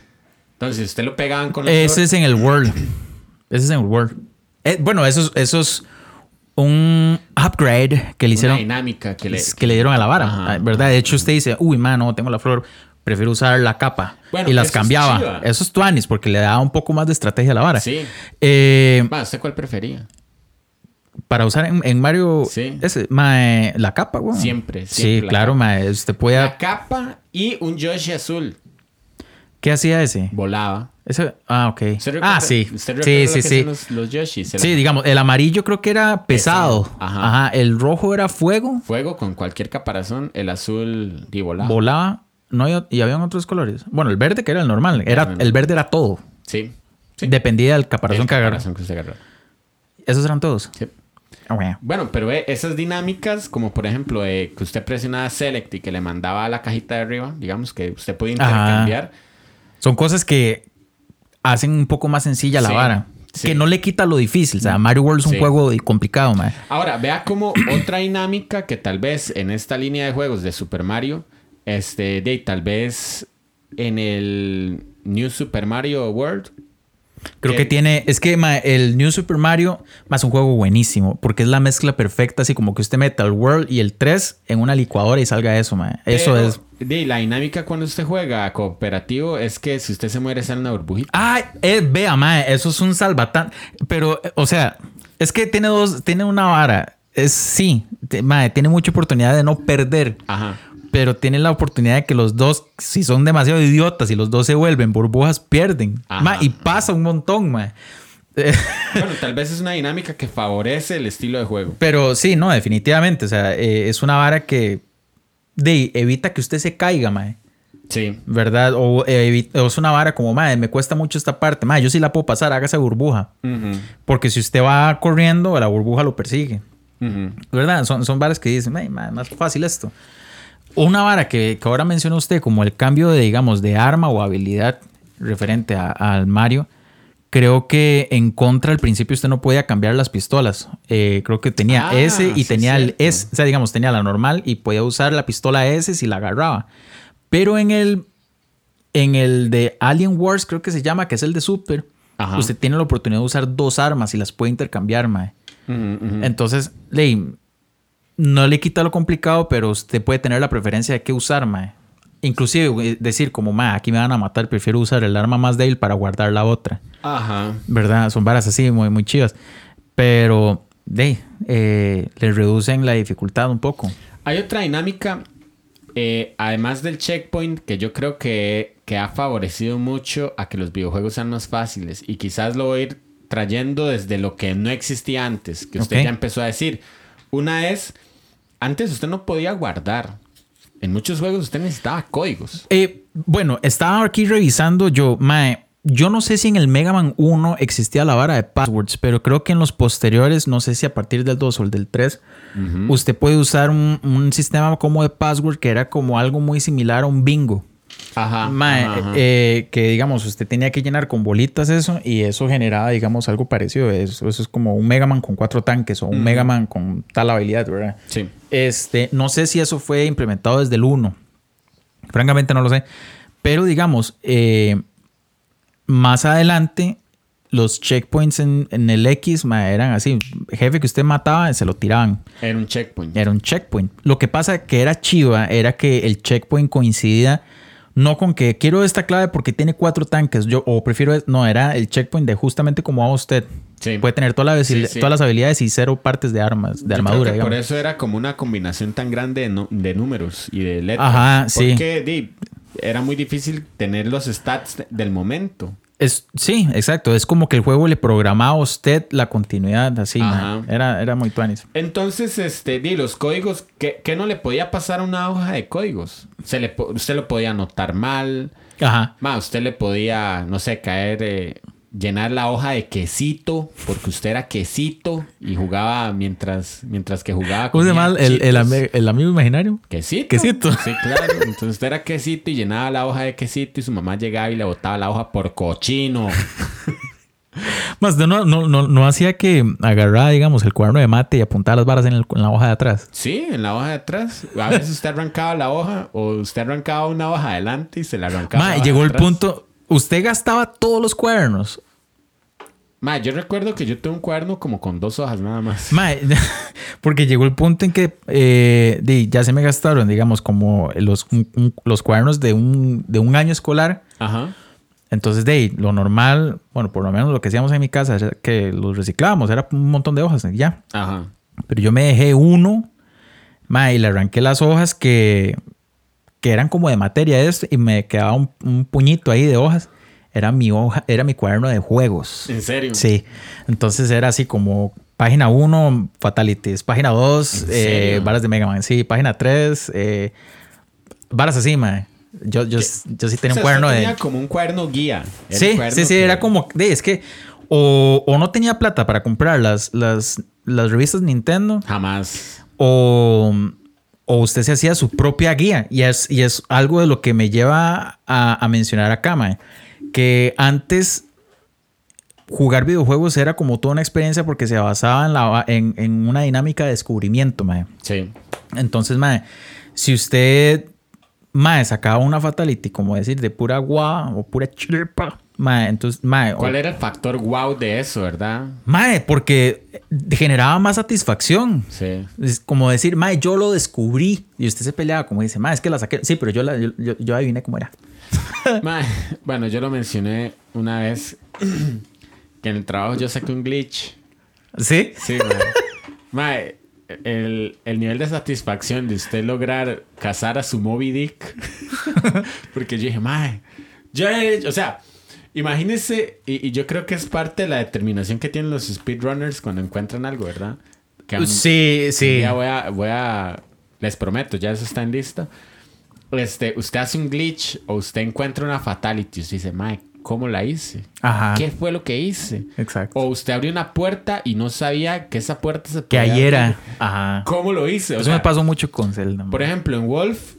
Entonces, usted lo pegaban con la Ese flor, es en el World. Ese es en el World. Eh, bueno, eso es, eso es un upgrade que le una hicieron. dinámica que le... que le dieron a la vara, Ajá. ¿verdad? De hecho, usted dice, uy, man, no tengo la flor, prefiero usar la capa. Bueno, y las es cambiaba. es tuanis, porque le daba un poco más de estrategia a la vara. Sí. Eh, Ma, ¿Usted cuál prefería? para usar en, en Mario, Sí. ese, mae, la capa, güey. Siempre, Sí, siempre claro, capa. mae, usted puede... La capa y un Yoshi azul. ¿Qué hacía ese? Volaba. Ese, ah, ok. ¿Usted recuerda- Ah, sí. ¿Usted recuerda Sí, sí, sí. Los, Sí, digamos, el amarillo creo que era pesado. Pesado, ajá. Ajá. El rojo era fuego. Fuego con cualquier caparazón. El azul y volaba. Volaba. No y habían otros colores. Bueno, el verde que era el normal. Era, el verde era todo. Sí. sí. Dependía del caparazón El que caparazón que agarró. Esos eran todos. Sí. Ah, bueno. Pero ve, esas dinámicas, como por ejemplo, eh, que usted presionaba Select y que le mandaba a la cajita de arriba, digamos que usted puede Ajá. intercambiar. Son cosas que hacen un poco más sencilla la Sí, vara. sí. Que no le quita lo difícil. O sea, Mario World es un Sí. juego complicado, man. Ahora, vea como otra dinámica que tal vez en esta línea de juegos de Super Mario, este, de tal vez en el New Super Mario World. Creo Que- que tiene. Es que ma, el New Super Mario más un juego buenísimo. Porque es la mezcla perfecta. Así como que usted meta el World y el 3 en una licuadora y salga eso, man. Eso Pero, es. De, la dinámica cuando usted juega cooperativo es que si usted se muere sale una burbujita. Ay, eh, vea, mae, eso es un salvatán. Pero, o sea, es que tiene dos, tiene una vara. Es sí, te- tiene mucha oportunidad de no perder. Ajá. Pero tiene la oportunidad de que los dos, si son demasiado idiotas y los dos se vuelven burbujas, pierden. Mae, y pasa un montón, mae. Eh, Bueno, tal vez es una dinámica que favorece el estilo de juego. Pero sí, no, definitivamente. O sea, eh, es una vara que de, evita que usted se caiga, mae. Sí. ¿Verdad? O, eh, o es una vara como, mae, me cuesta mucho esta parte. Mae, yo sí la puedo pasar, hágase burbuja. Ujú, Porque si usted va corriendo, la burbuja lo persigue. ¿Verdad? Son, son varas que dicen, "Ay, ma, más fácil esto. Una vara que, que ahora menciona usted como el cambio de, digamos, de arma o habilidad referente al Mario. Creo que en contra al principio usted no podía cambiar las pistolas. Eh, creo que tenía Ah, S y sí, tenía el. S. O sea, digamos, tenía la normal y podía usar la pistola S si la agarraba. Pero en el, en el de Alien Wars, creo que se llama, que es el de Super, Ajá. usted tiene la oportunidad de usar dos armas y las puede intercambiar, mae. Entonces, ley, no le quita lo complicado, pero usted puede tener la preferencia de qué usar, mae. Inclusive decir como, mae, aquí me van a matar, prefiero usar el arma más débil para guardar la otra. Ajá. ¿Verdad? Son varas así, muy, muy chivas. Pero, de, eh, le reducen la dificultad un poco. Hay otra dinámica, eh, además del checkpoint, que yo creo que, que ha favorecido mucho a que los videojuegos sean más fáciles. Y quizás lo voy a ir trayendo desde lo que no existía antes, que usted ya empezó a decir. Una es, antes usted no podía guardar. En muchos juegos usted necesitaba códigos. Eh, bueno, estaba aquí revisando yo, mae. Yo no sé si en el Mega Man 1 existía la vara de passwords, pero creo que en los posteriores, no sé si a partir del 2 o el del 3, usted puede usar un, un sistema como de password que era como algo muy similar a un bingo. Ajá. Mae, ajá, ajá. eh, que digamos, usted tenía que llenar con bolitas eso y eso generaba, digamos, algo parecido. Eso, eso es como un Mega Man con cuatro tanques o un Mega Man con tal habilidad, ¿verdad? sí. Este, no sé si eso fue implementado desde el 1. Francamente no lo sé. Pero digamos, eh, más adelante, los checkpoints en, en el X ma, eran así. Jefe que usted mataba, se lo tiraban. Era un checkpoint. Era un checkpoint. Lo que pasa que era chiva era que el checkpoint coincidía no con que quiero esta clave porque tiene cuatro tanques. Yo, o prefiero. No, era el checkpoint de justamente como a usted. Sí. Puede tener toda la Sí, sí. todas las habilidades y cero partes de armas, de Yo creo armadura. que por eso era como una combinación tan grande de, números y de letras. Ajá, sí. Porque era muy difícil tener los stats de- del momento. Es, sí, exacto. Es como que el juego le programaba a usted la continuidad así. Man. Era, era muy tuanis. Entonces, este, di, los códigos, ¿qué, qué no le podía pasar a una hoja de códigos? Se le, usted lo podía anotar mal. Ajá. Ma, usted le podía, no sé, caer, eh, llenar la hoja de quesito, porque usted era quesito y jugaba mientras, mientras que jugaba. ¿Cómo se llama el, el, Cheetos. ame- el amigo imaginario? Quesito. Quesito. Sí, claro. Entonces usted era quesito y llenaba la hoja de quesito y su mamá llegaba y le botaba la hoja por cochino. Más no, no, no, no, hacía que agarrara, digamos, el cuaderno de mate y apuntara las varas en, el- en la hoja de atrás. Sí, en la hoja de atrás. A veces usted arrancaba la hoja o usted arrancaba una hoja adelante y se la arrancaba. Ma, la hoja llegó de el atrás. punto. Usted gastaba todos los cuadernos. Ma, yo recuerdo que yo tuve un cuaderno como con dos hojas nada más. Ma, porque llegó el punto en que eh, ya se me gastaron, digamos, como los, un- un- los cuadernos de un, de un año escolar. Ajá. Entonces, de ahí, lo normal, bueno, por lo menos lo que hacíamos en mi casa era que los reciclábamos, era un montón de hojas, ya. Ajá. Pero yo me dejé uno, ma, y le arranqué las hojas que, que eran como de materia esto, y me quedaba un, un puñito ahí de hojas. Era mi hoja, era mi cuaderno de juegos. ¿En serio? Sí. Entonces era así como página 1, Fatalities, página 2, ¿En serio? varas de Mega Man, sí, página 3, varas así. Yo, yo, yo sí tenía O sea, un cuaderno usted de. tenía como un cuaderno guía. Era Sí, cuaderno sí, sí, que- era como. de, es que. O, o no tenía plata para comprar las, las, las revistas Nintendo. Jamás. o, o usted se hacía su propia guía. Y es, y es algo de lo que me lleva a, a mencionar acá, mae, que antes jugar videojuegos era como toda una experiencia porque se basaba en, la, en, en una dinámica de descubrimiento, mae. Sí. Entonces, mae, si usted, mae, sacaba una fatality, como decir, de pura guava o pura chiripa, mae, entonces, mae, ¿Cuál era el factor wow de eso, verdad? mae, porque generaba más satisfacción. Sí. Es como decir, mae, yo lo descubrí. Y usted se peleaba, como dice, mae, es que la saqué. Sí, pero yo, la, yo, yo, yo adiviné cómo era. Mae, bueno, yo lo mencioné una vez que en el trabajo yo saqué un glitch. ¿Sí? Sí, mae. Mae, el, el nivel de satisfacción de usted lograr cazar a su Moby Dick. Porque yo dije, mae, yo o sea, imagínese, y, y yo creo que es parte de la determinación que tienen los speedrunners cuando encuentran algo, ¿verdad? Que Sí, sí. día voy a, voy a, les prometo, ya eso está en lista. Este, usted hace un glitch o usted encuentra una fatality usted dice, mae, ¿cómo la hice? Ajá. ¿Qué fue lo que hice? Exacto. O usted abrió una puerta y no sabía que esa puerta se que podía era. abrir. Ajá. ¿Cómo lo hice? O Eso sea, me pasó mucho con Zelda. Por ejemplo, en Wolf,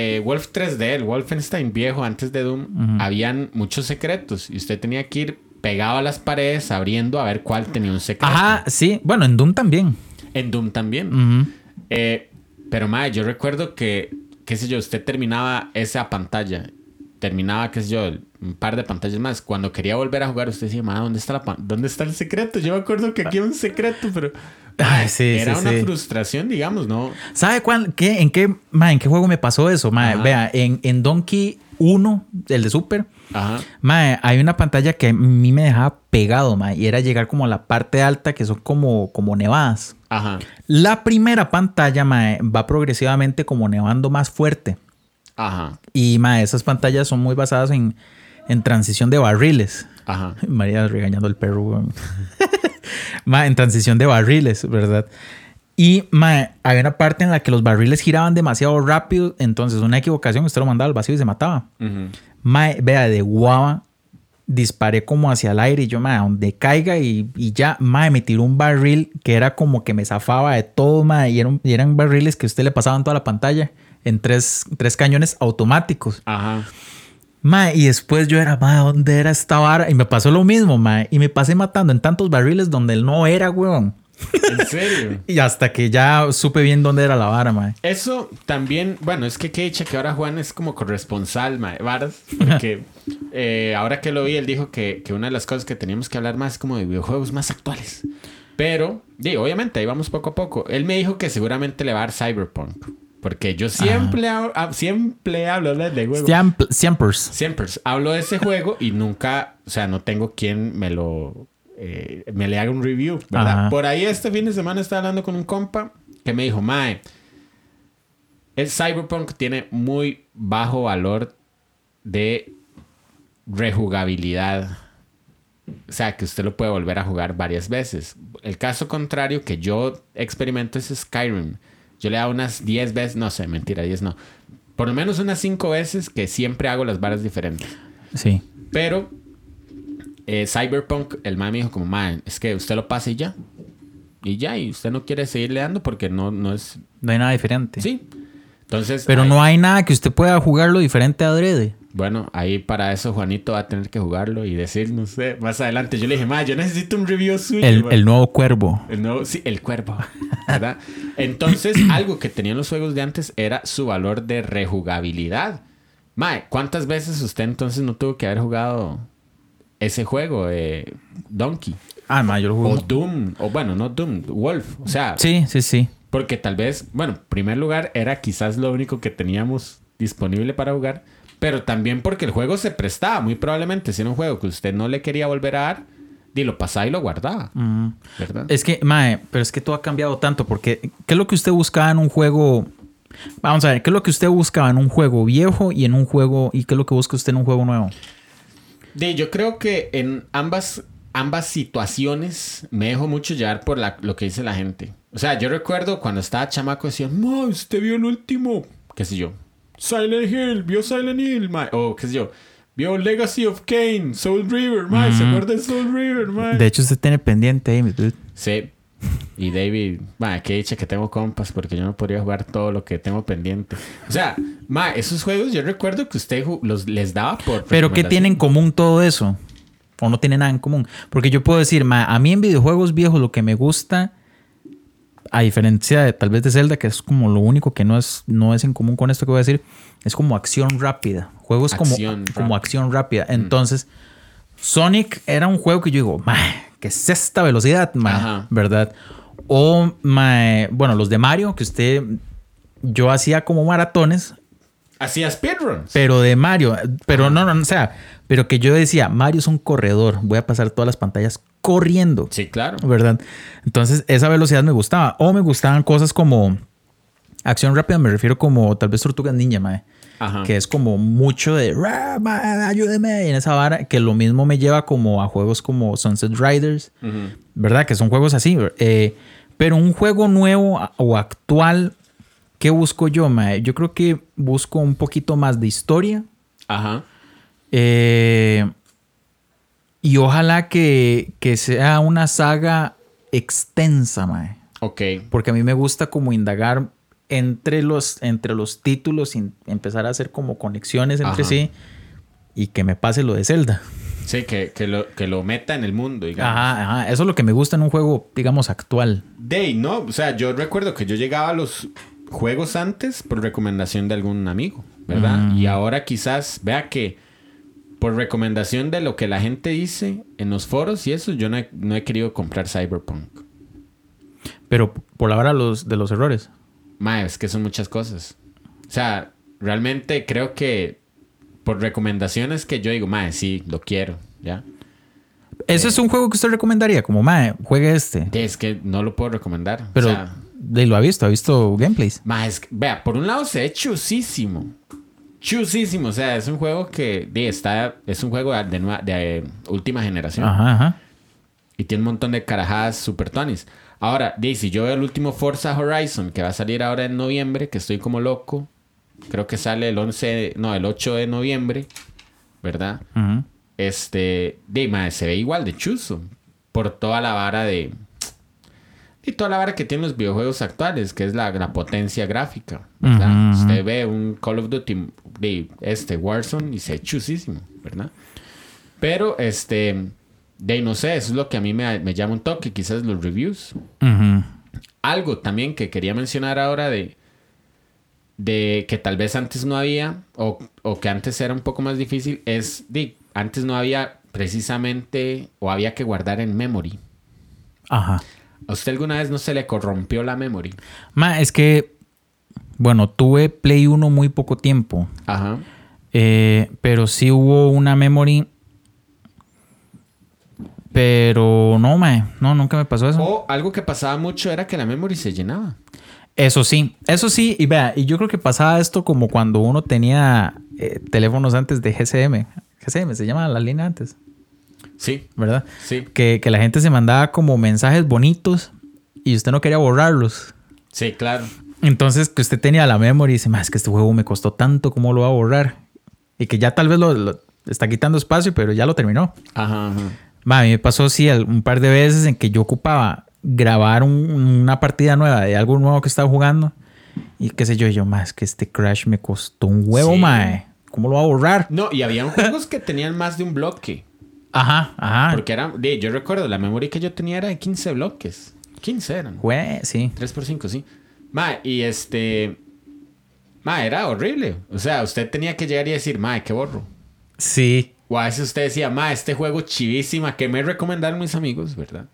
eh, Wolf 3D, el Wolfenstein viejo antes de Doom, habían muchos secretos y usted tenía que ir pegado a las paredes abriendo a ver cuál tenía un secreto. Ajá, sí. Bueno, en Doom también. En Doom también. Eh, pero, madre, yo recuerdo que, qué sé yo, usted terminaba esa pantalla. Terminaba, qué sé yo, un par de pantallas más. Cuando quería volver a jugar, usted decía, madre, ¿dónde está, la ¿dónde está el secreto? Yo me acuerdo que aquí hay un secreto, pero... Ay, sí, era sí, una sí. frustración, digamos, ¿no? ¿Sabe cuál, qué, en, qué, ma, en qué juego me pasó eso? Ma, vea, en, en Donkey 1, el de Super, Ajá. ma, hay una pantalla que a mí me dejaba pegado, ma, y era llegar como a la parte alta que son como, como nevadas. Ajá. La primera pantalla ma, va progresivamente como nevando más fuerte. Ajá. Y ma, esas pantallas son muy basadas en, en transición de barriles. Ajá. María regañando al perro. Ma, en transición de barriles, ¿verdad? Y ma, había una parte en la que los barriles giraban demasiado rápido, entonces una equivocación, usted lo mandaba al vacío y se mataba. Ma, vea, de guava disparé como hacia el aire y yo, ma, donde caiga y, y ya, ma, me tiró un barril que era como que me zafaba de todo, ma, y eran, y eran barriles que usted le pasaban toda la pantalla en tres, tres cañones automáticos. Ajá. Ma, y después yo era, ma, ¿dónde era esta vara? Y me pasó lo mismo, ma. Y me pasé matando en tantos barriles donde él no era, weón. ¿En serio? Y hasta que ya supe bien dónde era la vara, ma. Eso también, bueno, es que qué dicha que ahora Juan es como corresponsal, mae, varas, porque eh, ahora que lo vi, él dijo que, que una de las cosas que teníamos que hablar más es como de videojuegos más actuales. Pero, digo, obviamente, ahí vamos poco a poco. Él me dijo que seguramente le va a dar Cyberpunk, porque yo siempre, hablo, ah, siempre hablo de juego. Siempre. Siempre hablo de ese juego y nunca, o sea, no tengo quien me lo, eh, me le haga un review, ¿verdad? Ajá. Por ahí este fin de semana estaba hablando con un compa que me dijo, Mae, el Cyberpunk tiene muy bajo valor de rejugabilidad. O sea, que usted lo puede volver a jugar varias veces. El caso contrario que yo experimento es Skyrim. Yo le hago unas 10 veces, no sé, mentira, 10 no. Por lo menos unas 5 veces que siempre hago las varas diferentes. Sí. Pero eh, Cyberpunk, el man me dijo como, man, es que usted lo pasa y ya. Y ya, y usted no quiere seguir leando porque no, no es... No hay nada diferente. Sí. Entonces... Pero no hay nada que usted pueda jugarlo diferente a adrede. Bueno, ahí para eso Juanito va a tener que jugarlo y decir, no sé, más adelante. Yo le dije, ma, yo necesito un review suyo. El, ma". el nuevo cuervo. El nuevo- sí, el cuervo, ¿verdad? Entonces, algo que tenían los juegos de antes era su valor de rejugabilidad. Mae, ¿cuántas veces usted entonces no tuvo que haber jugado ese juego, eh, Donkey? Ah, ma, yo lo O jugué. Doom, o bueno, no Doom, Wolf. O sea, Sí, sí, sí. porque tal vez, bueno, en primer lugar, era quizás lo único que teníamos disponible para jugar, pero también porque el juego se prestaba, muy probablemente, si era un juego que usted no le quería volver a dar, y lo pasaba y lo guardaba, Mm. ¿verdad? Es que, mae, pero es que todo ha cambiado tanto porque ¿qué es lo que usted buscaba en un juego? Vamos a ver, ¿qué es lo que usted buscaba en un juego viejo y en un juego y qué es lo que busca usted en un juego nuevo? De, yo creo que en ambas, ambas situaciones me dejo mucho llevar por la- lo que dice la gente. O sea, yo recuerdo cuando estaba chamaco decían, no, usted vio el último, qué sé yo, Silent Hill, vio Silent Hill, mae. O qué sé yo, vio Legacy of Kane, Soul River, mae. ¿Se acuerda de Soul River, mae? De hecho, usted tiene pendiente ahí, mi dude. Sí. Y David, mae, qué dicha que tengo compas porque yo no podría jugar todo lo que tengo pendiente. O sea, mae, esos juegos yo recuerdo que usted los, les daba por. Pero ¿qué tiene en común todo eso? ¿O no tiene nada en común? Porque yo puedo decir, ma, a mí en videojuegos viejos lo que me gusta, a diferencia de tal vez de Zelda, que es como lo único que no es, no es en común con esto que voy a decir, es como acción rápida. Juegos como, Acción como rápida. acción rápida. Entonces, Sonic era un juego que yo digo, ¿qué es esta velocidad, ma? ¿Verdad? O, bueno, los de Mario, que usted, yo hacía como maratones Hacía speedruns. pero de Mario, pero no, no, o sea, pero que yo decía, Mario es un corredor, voy a pasar todas las pantallas corriendo, Sí, claro. ¿verdad? Entonces, esa velocidad me gustaba. O me gustaban cosas como acción rápida, me refiero como tal vez Tortugas Ninja, mae, Ajá. que es como mucho de, "Ra, mae, ayúdeme, y en esa vara, que lo mismo me lleva como a juegos como Sunset Riders, Ujú. ¿verdad? Que son juegos así. eh, pero un juego nuevo o actual, ¿qué busco yo, mae? Yo creo que busco un poquito más de historia. Ajá. eh, y ojalá que, que sea una saga extensa, mae. Ok. Porque a mí me gusta como indagar entre los, entre los títulos y empezar a hacer como conexiones entre Ajá. sí y que me pase lo de Zelda. Sí, que, que, lo, que lo meta en el mundo, digamos. Ajá, ajá. Eso es lo que me gusta en un juego, digamos, actual. Day, no, o sea, yo recuerdo que yo llegaba a los juegos antes por recomendación de algún amigo, ¿verdad? Mm. Y ahora quizás vea que por recomendación de lo que la gente dice en los foros y eso, yo no he, no he querido comprar Cyberpunk. Pero por la hora los, de los errores. Ma, es que son muchas cosas. O sea, realmente creo que por recomendaciones que yo digo, ma, sí, lo quiero, ¿ya? Ese es un juego que usted recomendaría, como, mae, juegue este. Es que no lo puedo recomendar. Pero o sea, de- lo ha visto, ha visto gameplays. Ma, es que- vea, por un lado se ve chusísimo. Chusísimo. O sea, es un juego que está, es un juego de, de, última generación. Ajá, ajá. Y tiene un montón de carajadas super tonis. Ahora, si yo veo el último Forza Horizon, que va a salir ahora en noviembre, que estoy como loco. Creo que sale el 11, de- no, el 8 de noviembre, ¿verdad? Ujú. Este, de se ve igual de chuzo. Por toda la vara de. Y toda la vara que tienen los videojuegos actuales, que es la, la potencia gráfica, ¿verdad? Usted ve un Call of Duty de este Warzone y se ve chusísimo, ¿verdad? Pero, este, de no sé, eso es lo que a mí me, me llama un toque, quizás los reviews. Ujú. Algo también que quería mencionar ahora de, de que tal vez antes no había, o, o que antes era un poco más difícil, es de antes no había precisamente, o había que guardar en memory. Ajá. ¿A usted alguna vez no se le corrompió la memory? Ma, es que, bueno, tuve Play 1 muy poco tiempo. Ajá. Eh, pero sí hubo una memory. Pero no, mae. No, nunca me pasó eso. O algo que pasaba mucho era que la memory se llenaba. Eso sí, eso sí. Y vea, y yo creo que pasaba esto como cuando uno tenía eh, teléfonos antes de GCM. GCM se llama la línea antes, Sí, ¿verdad? sí, Que, que la gente se mandaba como mensajes bonitos y usted no quería borrarlos. sí, claro. Entonces, que usted tenía la memory y dice, más que este juego me costó tanto, ¿cómo lo va a borrar? Y que ya tal vez lo, lo- está quitando espacio, pero ya lo terminó. Ajá, ajá. Ma, a mí me pasó sí un par de veces en que yo ocupaba grabar un- una partida nueva de algo nuevo que estaba jugando. Y qué sé yo, yo, más que este crash me costó un huevo, Sí. mae. ¿Cómo lo va a borrar? No, y habían juegos que tenían más de un bloque. Ajá, ajá. Porque era, yo recuerdo, la memoria que yo tenía era de 15 bloques. 15 eran. Jue- sí. 3 por 5, sí. Ma, y este. Ma, era horrible. O sea, usted tenía que llegar y decir, ma, ¿qué borro? Sí. O a veces usted decía, ma, este juego chivísima que me recomendaron mis amigos, ¿verdad?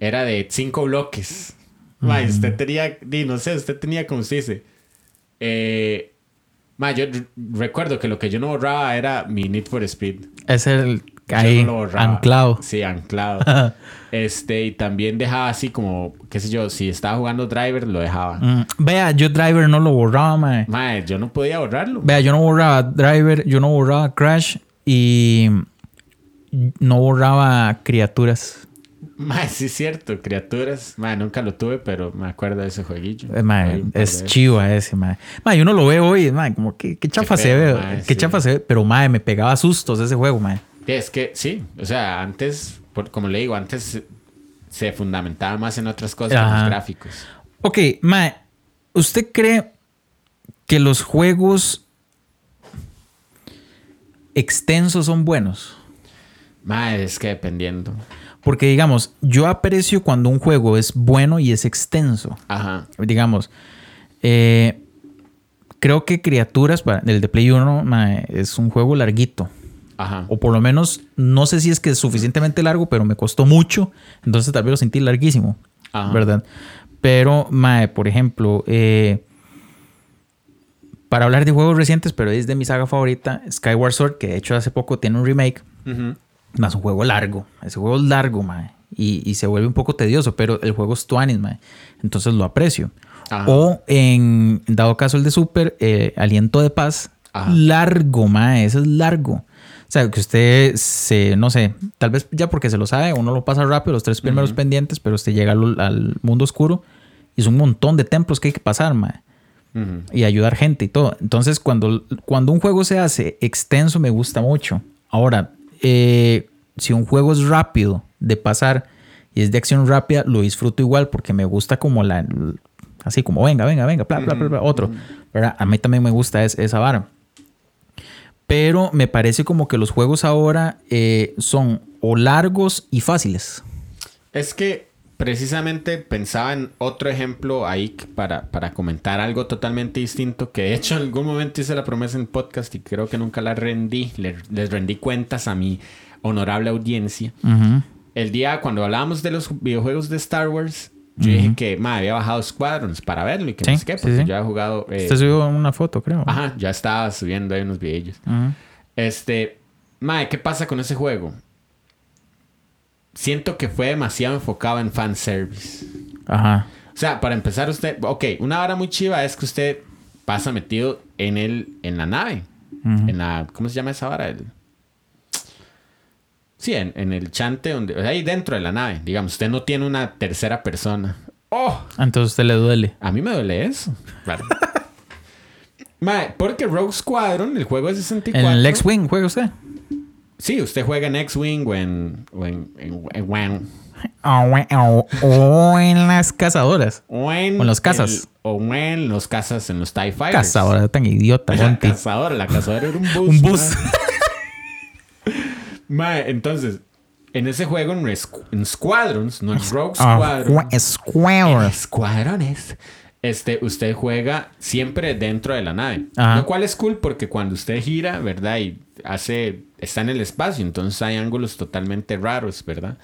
Era de 5 bloques. Ma, usted tenía, no sé, usted tenía, como usted dice. Eh, ma, yo recuerdo que lo que yo no borraba era mi Need for Speed. Es el ahí, no lo borraba. anclado. Sí, anclado. este, y también dejaba así como, qué sé yo, si estaba jugando Driver, lo dejaba. Mm, Vea, yo Driver no lo borraba, mae. Mae, yo no podía borrarlo. Vea, yo no borraba Driver, yo no borraba Crash y no borraba criaturas. Mae, sí es cierto, criaturas. Mae, nunca lo tuve, pero me acuerdo de ese jueguillo. Eh, mae, es chiva ese, mae. Mae, uno lo ve hoy, mae, como que qué chafa Qué se feo, ve, mae, qué sí. chafa se ve, pero mae, me pegaba sustos ese juego, mae. Es que sí, o sea, antes, por- como le digo, antes se- fundamentaba más en otras cosas que en los gráficos. Ok, mae, ¿usted cree que los juegos extensos son buenos? Mae, es que dependiendo. Porque digamos, yo aprecio cuando un juego es bueno y es extenso. Ajá. digamos, eh, creo que Criaturas, el de Play 1, mae, es un juego larguito. Ajá. O por lo menos, no sé si es que es suficientemente largo, pero me costó mucho. Entonces tal vez lo sentí larguísimo. Ajá. ¿Verdad? Pero, mae, por ejemplo, eh, para hablar de juegos recientes, pero es de mi saga favorita, Skyward Sword, que de hecho hace poco tiene un remake. Ujú. Más un juego largo. Ese juego es largo, mae. Y, y se vuelve un poco tedioso, pero el juego es Tuanis, mae. Entonces lo aprecio. Ajá. O en dado caso el de Super, eh, Aliento de Paz. Ajá. Largo, mae. Ese es largo. O sea, que usted se, no sé, tal vez ya porque se lo sabe, uno lo pasa rápido, los tres primeros pendientes, pero usted llega al, al mundo oscuro y es un montón de templos que hay que pasar, mae y ayudar gente y todo. Entonces, cuando, cuando un juego se hace extenso, me gusta mucho. Ahora, eh, si un juego es rápido de pasar y es de acción rápida, lo disfruto igual porque me gusta como la. Así como, venga, venga, venga, bla, bla, bla, bla, otro. ¿verdad? A mí también me gusta es- esa vara. Pero me parece como que los juegos ahora eh, son o largos y fáciles. Es que precisamente pensaba en otro ejemplo ahí para, para comentar algo totalmente distinto, que de hecho en algún momento hice la promesa en podcast y creo que nunca la rendí, Le- les rendí cuentas a mi honorable audiencia. El día cuando hablábamos de los videojuegos de Star Wars, yo dije que ma, había bajado Squadrons para verlo y que Sí, no sé qué, sí, porque sí. yo había jugado... eh, Usted subió una foto, creo. Ajá, ya estaba subiendo ahí unos videos. Ujú. Este, mae, ¿qué pasa con ese juego? Siento que fue demasiado enfocado en fanservice. Ajá. O sea, para empezar usted, ok, una hora muy chiva es que usted pasa metido en el, en la nave. Ujú. En la, ¿cómo se llama esa vara? El- sí, en, en el chante donde, ahí dentro de la nave, digamos, usted no tiene una tercera persona. Oh, Entonces a usted le duele. a mí me duele eso. Mae, porque Rogue Squadron, el juego de 64. En el X-Wing juega usted. Sí, usted juega en X-Wing o en, o en, en- en- o en- O, o en las cazadoras. o en O en los cazas. o en los cazas, en los TIE Fighters. Cazadora, tan idiota, La cazadora, la cazadora era un bus. Un bus. Mae. Entonces, en ese juego, en, en Squadrons, no en Rogue Ah, Squadron. Square. Escuadrones. Este, usted juega siempre dentro de la nave. Ajá. Lo cual es cool porque cuando usted gira, ¿verdad? Y hace. Está en el espacio, entonces hay ángulos totalmente raros, ¿verdad?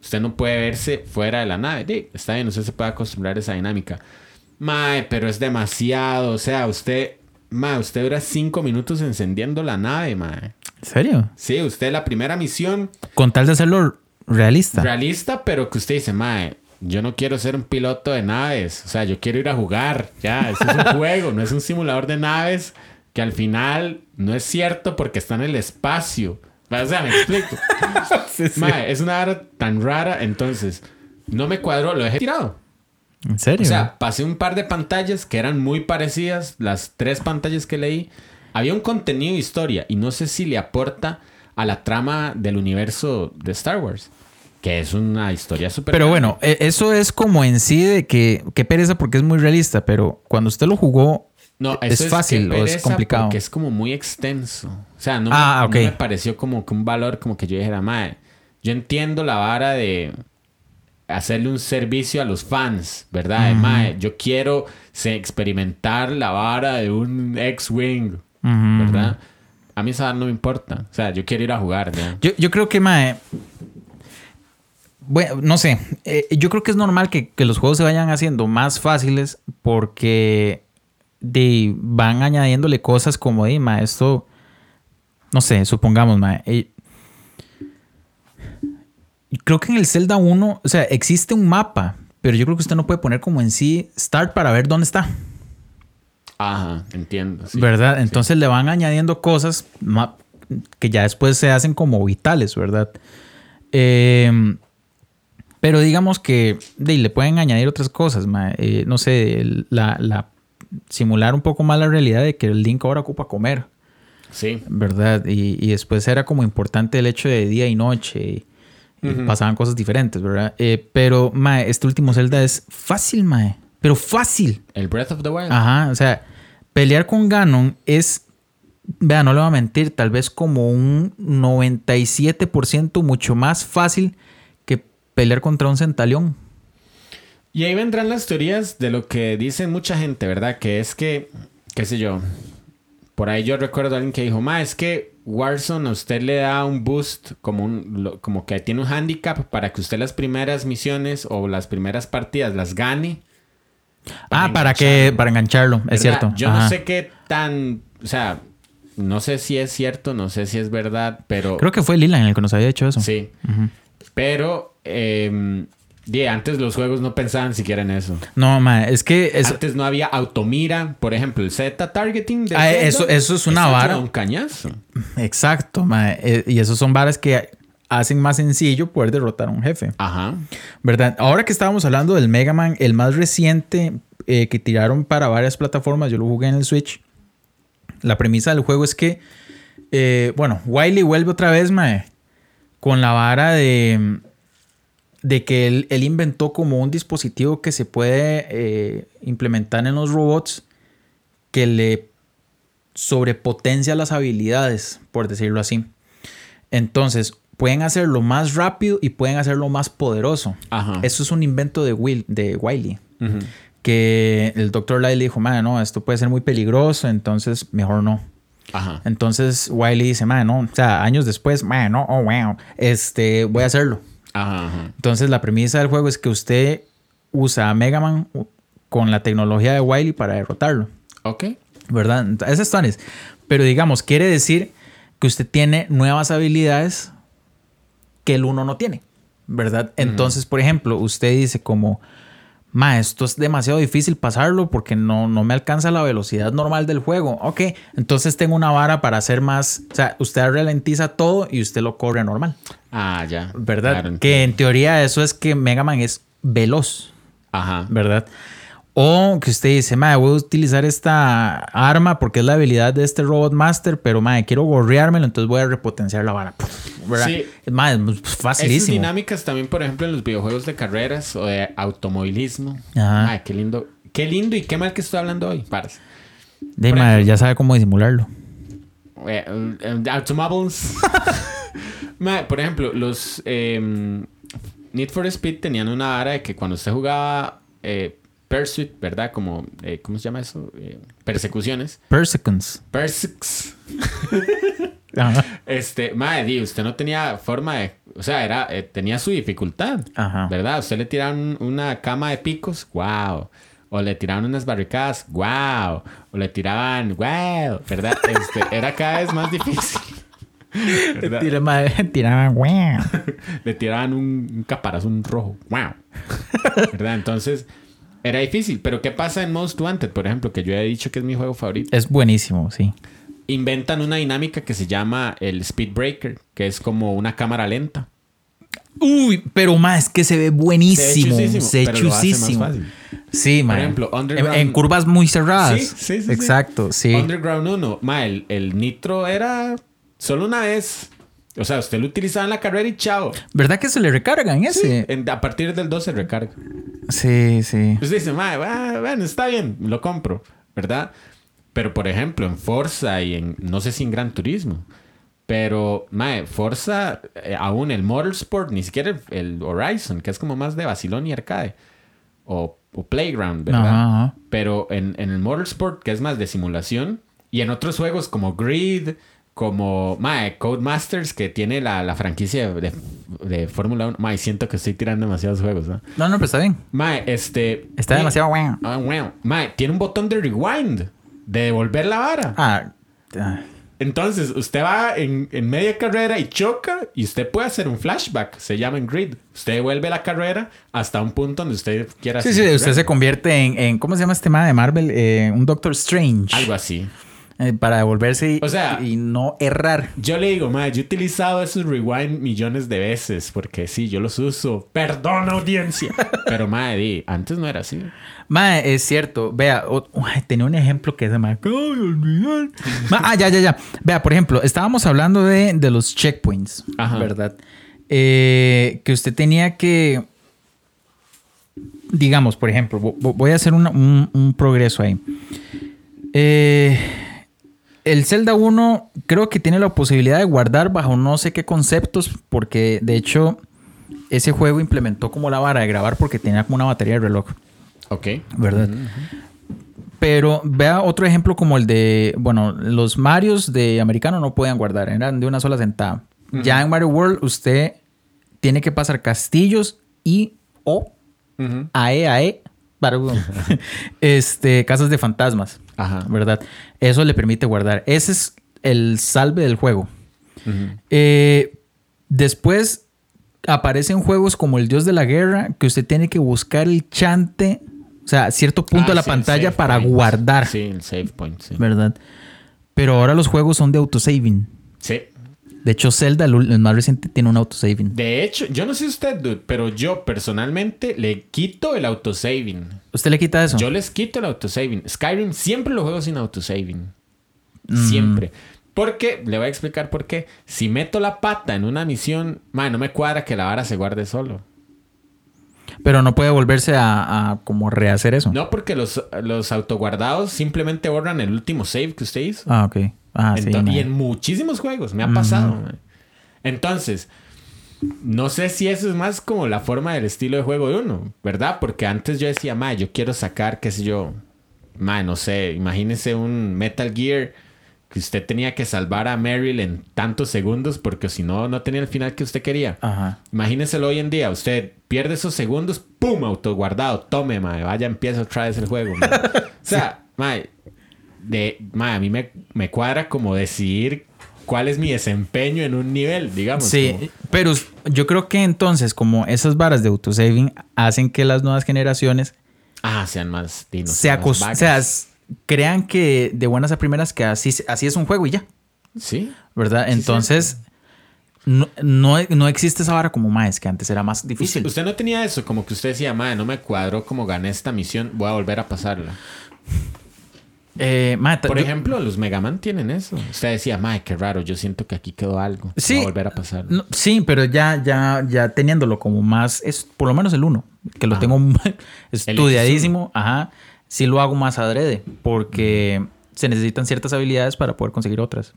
Usted no puede verse fuera de la nave. Sí, está bien, usted se puede acostumbrar a esa dinámica. Mae, pero es demasiado. O sea, usted. Mae, usted dura cinco minutos encendiendo la nave, mae. ¿En serio? Sí, usted la primera misión Con tal de hacerlo realista. realista, pero que usted dice, mae, yo no quiero ser un piloto de naves. O sea, yo quiero ir a jugar. Ya, eso es un juego, no es un simulador de naves que al final no es cierto porque está en el espacio. O sea, me explico. Mae, es una hora tan rara, entonces no me cuadró, lo dejé tirado. ¿En serio? O sea, pasé un par de pantallas que eran muy parecidas, las tres pantallas que leí. Había un contenido de historia y no sé si le aporta a la trama del universo de Star Wars, que es una historia súper... pero grande. bueno, e- eso es como en sí de que, qué pereza porque es muy realista, pero cuando usted lo jugó, No, ¿Es fácil o es complicado? Porque es como muy extenso. O sea, no, Ah, me, no me pareció como que un valor como que yo dijera, madre, yo entiendo la vara de hacerle un servicio a los fans, ¿verdad? De, "Mae, yo quiero se, experimentar la vara de un X-Wing, ¿verdad? A mí esa no me importa. O sea, yo quiero ir a jugar, ¿ya? yo, yo creo que, mae, bueno, no sé, eh, yo creo que es normal que, que los juegos se vayan haciendo más fáciles porque de, van añadiéndole cosas como, de, mae, esto, no sé, supongamos, mae, eh, creo que en el Zelda 1, o sea, existe un mapa, pero yo creo que usted no puede poner como en sí start para ver dónde está. Ajá, entiendo. sí. ¿verdad? Entonces le van añadiendo cosas ma- que ya después se hacen como vitales, ¿verdad? Eh, Pero digamos que de, le pueden añadir otras cosas, mae. Eh, no sé, la, la- simular un poco más la realidad de que el Link ahora ocupa comer, Sí. ¿verdad? Y, y después era como importante el hecho de día y noche. Y, pasaban cosas diferentes, ¿verdad? Eh, pero, mae, este último Zelda es fácil, mae. Pero fácil. El Breath of the Wild. Ajá, o sea, pelear con Ganon es, vea, no le voy a mentir, tal vez como un 97% mucho más fácil que pelear contra un centaleón. Y ahí vendrán las teorías de lo que dicen mucha gente, ¿verdad? Que es que, qué sé yo, por ahí yo recuerdo a alguien que dijo, ma, es que Warzone a usted le da un boost, como, un, como que tiene un handicap para que usted las primeras misiones o las primeras partidas las gane. Ah, para que para engancharlo, es cierto. Yo no sé qué tan, o sea, no sé si es cierto, no sé si es verdad, pero... Creo que fue Lila en el que nos había dicho eso. Sí. Pero, eh, antes los juegos no pensaban siquiera en eso. No, ma, es que es, Antes no había automira, por ejemplo, el Z targeting. del Ah, Zelda, eso- eso es una eso vara. un cañazo. exacto, ma, eh, y esos son varas que hacen más sencillo poder derrotar a un jefe. Ajá. ¿Verdad? Ahora que estábamos hablando del Mega Man, el más reciente eh, que tiraron para varias plataformas, yo lo jugué en el Switch. La premisa del juego es que, eh, bueno, Wily vuelve otra vez, mae, con la vara de, de que él, él inventó como un dispositivo que se puede eh, implementar en los robots que le sobrepotencia las habilidades, por decirlo así. Entonces, pueden hacerlo más rápido y pueden hacerlo más poderoso. Ajá. Eso es un invento de, Will, de Wiley. Que el doctor le dijo, man, no, esto puede ser muy peligroso, entonces mejor no. Ajá. Entonces Wiley dice, man, no, o sea, años después, man, no, oh, wow, este, voy a hacerlo. Ajá. ajá. Entonces la premisa del juego es que usted usa a Mega Man con la tecnología de Wiley para derrotarlo. Ok. ¿verdad? Esas tones. Pero digamos, quiere decir que usted tiene nuevas habilidades que el uno no tiene, ¿verdad? Entonces, por ejemplo, usted dice como, ma, esto es demasiado difícil pasarlo porque no, no me alcanza la velocidad normal del juego. Ok, entonces tengo una vara para hacer más, o sea, usted ralentiza todo y usted lo corre normal, Ah, ya. ¿verdad? Claro, que en teoría eso es que Mega Man es veloz. Ajá. ¿verdad? O que usted dice, madre, voy a utilizar esta arma porque es la habilidad de este Robot Master, pero madre, quiero gorreármelo, entonces voy a repotenciar la vara. ¿verdad? Sí. Más, es Esas facilísimo. dinámicas también, por ejemplo, en los videojuegos de carreras o de automovilismo. Ajá. Qué lindo. Qué lindo y qué mal que estoy hablando hoy, Paras. De por madre, ejemplo. ya sabe cómo disimularlo. Eh, eh, automobiles. Ma, por ejemplo, los em, Need for Speed tenían una vara de que cuando usted jugaba eh, Pursuit, ¿verdad? Como, eh, ¿cómo se llama eso? Eh, persecuciones. Per seconds. Persec's. Ajá. Este, madre, di, usted no tenía forma de. O sea, era, eh, tenía su dificultad. Ajá. ¿Verdad? Usted le tiraban una cama de picos, wow. O le tiraban unas barricadas, wow. O le tiraban, wow. ¿Verdad? Este, era cada vez más difícil. Madre, tiraban, "Guau". Le tiraban un, un caparazón rojo, wow. ¿Verdad? Entonces, era difícil. Pero ¿qué pasa en Most Wanted, por ejemplo? Que yo he dicho que es mi juego favorito. Es buenísimo, sí. Inventan una dinámica que se llama el Speed Breaker, que es como una cámara lenta. Uy, pero más que se ve buenísimo. Se ve chusísimo. Sí, man. ejemplo, en, Underground- en curvas muy cerradas. Sí, sí, sí, sí. Exacto, sí. Underground 1, ma, el, el nitro era solo una vez. O sea, usted lo utilizaba en la carrera y chao. ¿Verdad que se le recargan ese? En- a partir del 2 se recarga. Sí, sí. Usted dice, ma, va- bueno, está bien, lo compro, ¿verdad? Pero por ejemplo, en Forza y en, no sé si en Gran Turismo, pero, mae, Forza, eh, aún el Motorsport, ni siquiera el, el Horizon, que es como más de vacilón y arcade, o, o Playground, ¿verdad? Ajá, ajá. Pero en, en el Motorsport, que es más de simulación, y en otros juegos como Grid, como, mae, Codemasters, que tiene la, la franquicia de, de Fórmula 1, mae, siento que estoy tirando demasiados juegos, ¿no? No, no, pero está bien. Mae, este... Está mae, demasiado bueno. Ah, bueno. Mae, tiene un botón de rewind. De devolver la vara. Ah, ah, Entonces, usted va en, en media carrera y choca y usted puede hacer un flashback. Se llama en grid. Usted devuelve la carrera hasta un punto donde usted quiera Sí, hacer sí, usted se convierte en, en- ¿cómo se llama este tema de Marvel? Eh, un Doctor Strange. Algo así. Eh, para devolverse y, O sea- y no errar. Yo le digo, madre, yo he utilizado esos rewind millones de veces porque sí, yo los uso. Perdón, audiencia. Pero, madre, antes no era así. Mae, es cierto. Vea, tenía un ejemplo que se me de olvidar. Ma, ah, ya, ya, ya. Vea, por ejemplo, estábamos hablando de, de los checkpoints, Ajá. ¿verdad? Eh, que usted tenía que, digamos, por ejemplo, vo- vo- voy a hacer una- un, un progreso ahí. Eh, el Zelda 1 creo que tiene la posibilidad de guardar bajo no sé qué conceptos, porque de hecho ese juego implementó como la vara de grabar porque tenía como una batería de reloj. Ok. ¿verdad? Pero vea otro ejemplo como el de, bueno, los Marios de americano no podían guardar, eran de una sola sentada. Ya en Mario World usted tiene que pasar castillos y o Ujú. AE AE para este casas de fantasmas, Ajá. ¿verdad? Eso le permite guardar. Ese es el salve del juego. Eh, después aparecen juegos como el Dios de la Guerra, que usted tiene que buscar el chante, o sea, cierto punto Ah, de la sí, pantalla para point. guardar, Sí, el save point, sí. ¿verdad? Pero ahora los juegos son de autosaving. Sí. De hecho, Zelda, el, más reciente, tiene un autosaving. De hecho, yo no sé usted, dude, pero yo personalmente le quito el autosaving. ¿Usted le quita eso? Yo les quito el autosaving. Skyrim siempre lo juego sin autosaving. Mm. Siempre. Porque, le voy a explicar por qué. Si meto la pata en una misión, man, no me cuadra que la vara se guarde solo. Pero no puede volverse a, a como rehacer eso. No, porque los, los autoguardados simplemente borran el último save que usted hizo. Ah, ok. Ah, sí. Ento- y en muchísimos juegos me ha pasado. Entonces, no sé si eso es más como la forma del estilo de juego de uno, ¿verdad? Porque antes yo decía, ma, yo quiero sacar, qué sé yo, ma, no sé, imagínese un Metal Gear que usted tenía que salvar a Meryl en tantos segundos porque si no, no tenía el final que usted quería. Ajá. Imagínenselo hoy en día, usted pierde esos segundos, ¡pum! Autoguardado, tome, mae, vaya, empieza otra vez el juego. O sea, mae, de, mae, a mí me, me cuadra como decidir cuál es mi desempeño en un nivel, digamos. Sí, como- pero yo creo que entonces, como esas varas de autosaving hacen que las nuevas generaciones ah, sean más dinos. se más o sea, crean que de buenas a primeras que así, así es un juego y ya, Sí. ¿verdad? Entonces, no, no, no existe esa vara como más, que antes era más difícil. Usted, no tenía eso, como que usted decía, mae, no me cuadró como gané esta misión, voy a volver a pasarla. Eh, Por yo- ejemplo, los Mega Man tienen eso. Usted decía, mae, qué raro, yo siento que aquí quedó algo. Sí. A volver a pasarlo. no, sí, pero ya, ya, ya teniéndolo como más, es por lo menos el uno, que lo Ajá. tengo estudiadísimo, ajá, sí lo hago más adrede, porque se necesitan ciertas habilidades para poder conseguir otras.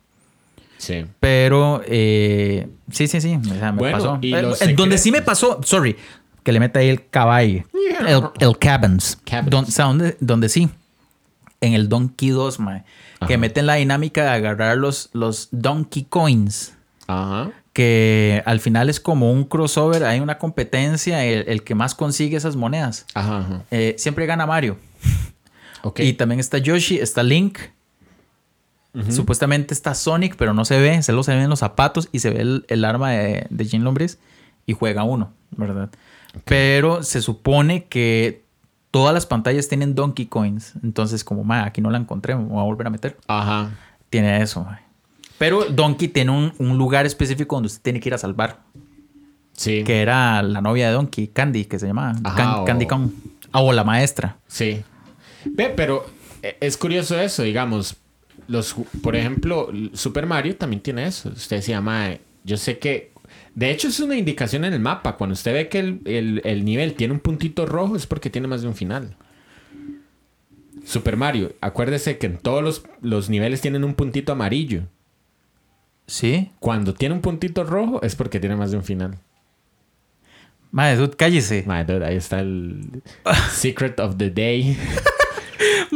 Sí. Pero eh, sí, sí, sí. O sea, me Bueno, pasó. y Eh, los donde sí me pasó, sorry, que le meta ahí el caballo. El, el Cabins. Cabins. Don- o sea, donde, donde sí. En el Donkey 2, mae, que meten la dinámica de agarrar los, los Donkey Coins. Ajá. Que al final es como un crossover, hay una competencia, el, el que más consigue esas monedas. Ajá, ajá. Eh, siempre gana Mario. Ok. Y también está Yoshi, está Link. Supuestamente está Sonic, pero no se ve. Solo se ven los zapatos y se ve el, el arma de, de Jean Lombris y juega uno, ¿verdad? Pero se supone que todas las pantallas tienen Donkey Coins. Entonces, como, ma, aquí no la encontré, me voy a volver a meter. Ajá. Tiene eso, ma. Pero Donkey tiene un, un lugar específico donde usted tiene que ir a salvar. Sí. Que era la novia de Donkey, Candy, que se llamaba. Ajá, Can- o- Candy Kong. Ah, o la maestra. Sí. Ve, pero eh, es curioso eso, digamos. Los, por ejemplo, Super Mario también tiene eso. Usted decía, mae, yo sé que. De hecho, es una indicación en el mapa. Cuando usted ve que el, el- el nivel tiene un puntito rojo, es porque tiene más de un final. Super Mario, acuérdese que en todos los, los niveles tienen un puntito amarillo. Sí. Cuando tiene un puntito rojo, es porque tiene más de un final. Madre, dude, cállese. Dude, ahí está el Secret of the Day.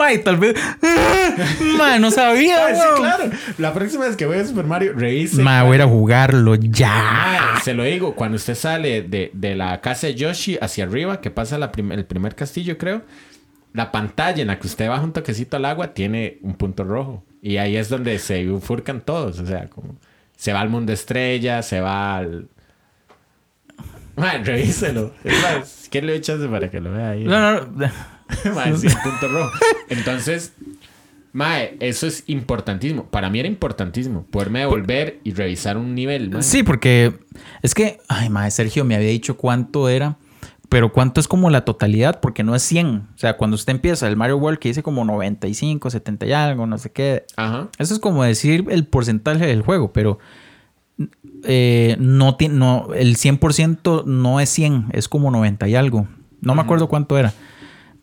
Mae, tal vez. Mae, no sabía. Sí, claro. La próxima vez que voy a Super Mario, revise. Mae, voy a jugarlo ya. Mae, se lo digo, cuando usted sale de, de la casa de Yoshi hacia arriba, que pasa la prim- el primer castillo, creo, la pantalla en la que usted baja un toquecito al agua tiene un punto rojo. Y ahí es donde se bifurcan todos. O sea, como se va al mundo estrella, se va al. Mae, revíselo. Es más, ¿qué le echas para que lo vea ahí? No, no, no. Mae, sí, el punto rojo. Entonces, Mae, eso es importantísimo. Para mí era importantísimo. Poderme devolver y revisar un nivel, mae. Sí, porque es que, ay, mae, Sergio me había dicho cuánto era, pero cuánto es como la totalidad, porque no es 100. O sea, cuando usted empieza el Mario World que dice como 95, 70 y algo, no sé qué. Ajá. Eso es como decir el porcentaje del juego, pero eh, no, no, el 100% no es 100, es como 90 y algo. No me acuerdo cuánto era,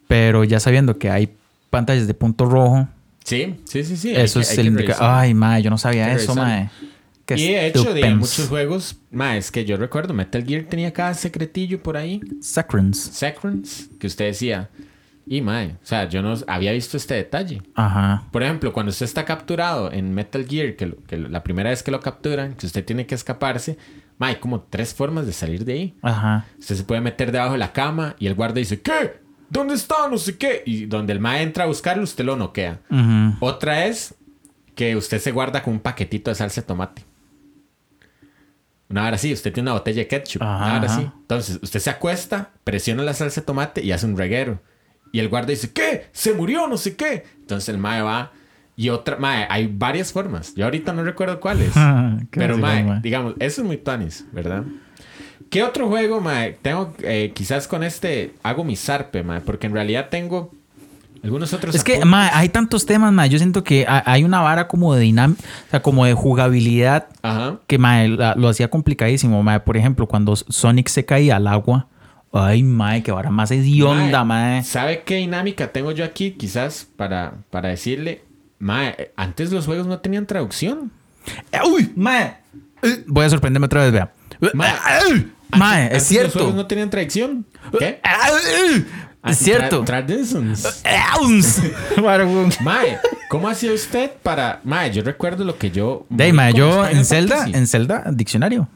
pero ya sabiendo que hay pantallas de punto rojo, Sí, sí, sí, sí. eso es el que. Ay, mae, yo no sabía eso, mae. Qué Y de hecho, de muchos juegos, mae, es que yo recuerdo, Metal Gear tenía cada secretillo por ahí. Saccharins. Secrets, que usted decía. Y mae, o sea, yo no había visto este detalle. Ajá. Por ejemplo, cuando usted está capturado en Metal Gear, que, lo- que la primera vez que lo capturan, que usted tiene que escaparse, mae, hay como tres formas de salir de ahí. Ajá. Usted se puede meter debajo de la cama y el guardia dice, ¿qué? ¿Dónde está? No sé qué. Y donde el mae entra a buscarlo, usted lo noquea. Otra es que usted se guarda con un paquetito de salsa de tomate. Una hora sí, usted tiene una botella de ketchup. Ajá, una hora ajá. sí. Entonces, usted se acuesta, presiona la salsa de tomate y hace un reguero. Y el guardia dice, ¿qué? Se murió, no sé qué. Entonces el mae va. Y otra, mae, hay varias formas. Yo ahorita no recuerdo cuáles. Pero, mae, digamos, eso es muy tuanis, ¿verdad? ¿Qué otro juego, mae? Tengo, eh, quizás con este hago mi zarpe, mae, porque en realidad tengo algunos otros. Es que, mae, hay tantos temas, mae. Yo siento que ha- hay una vara como de dinámica, o sea, como de jugabilidad Ajá. que, mae, la- lo hacía complicadísimo, mae. Por ejemplo, cuando Sonic se caía al agua. Ay, mae, qué vara más hedionda, mae. ¿Sabe qué dinámica tengo yo aquí? Quizás para, para decirle, mae, antes los juegos no tenían traducción. Eh, Uy, mae. Eh, Voy a sorprenderme otra vez, vea. Mae. Mae, Antes es Los cierto. no tenían traducción. ¿Qué? Es cierto. Tra- traditions. Mae, ¿cómo hacía usted para. Mae, yo recuerdo lo que yo. De mae, yo en Zelda, en Zelda, diccionario.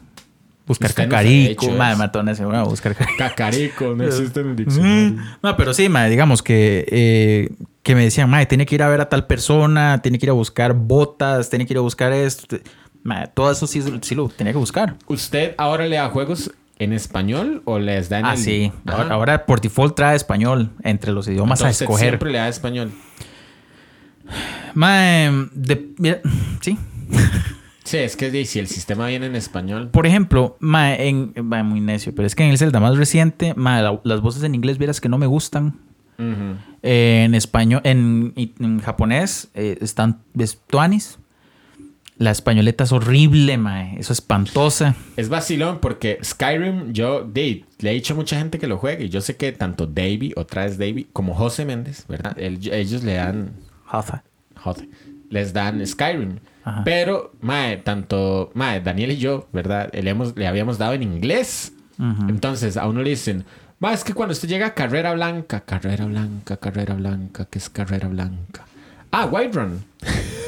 Buscar Usted no cacarico. hecho Mae, matones, a buscar cacarico. Cacarico, no existe en el diccionario. Mm, No, pero sí, mae, digamos que, eh, que me decían, mae, tiene que ir a ver a tal persona, tiene que ir a buscar botas, tiene que ir a buscar esto. Mae, todo eso sí, sí lo tenía que buscar. ¿Usted ahora le da juegos en español o les da en Ah, el- sí. Ajá. Ahora, por default trae español entre los idiomas Entonces, a escoger. Siempre le da español. De- mira, sí. Sí, es que si el sistema viene en español. Por ejemplo, mae, en, mae, muy necio, pero es que en el Zelda más reciente, la- las voces en inglés vieras que no me gustan. Eh, en español, en, en japonés eh, están es tuanis. La españoleta es horrible, mae. Eso es espantosa. Es vacilón porque Skyrim, yo di, le he dicho a mucha gente que lo juegue. Y yo sé que tanto Davey, otra vez Davey, como José Méndez, ¿verdad? El- ellos le dan Jafa. José, les dan Skyrim. Ajá. Pero, mae, tanto, mae, Daniel y yo, ¿verdad? Le, hemos, le habíamos dado en inglés. Entonces, a uno le dicen, mae, es que cuando usted llega a Carrera Blanca, Carrera Blanca, Carrera Blanca, ¿qué es Carrera Blanca? Ah, White Run.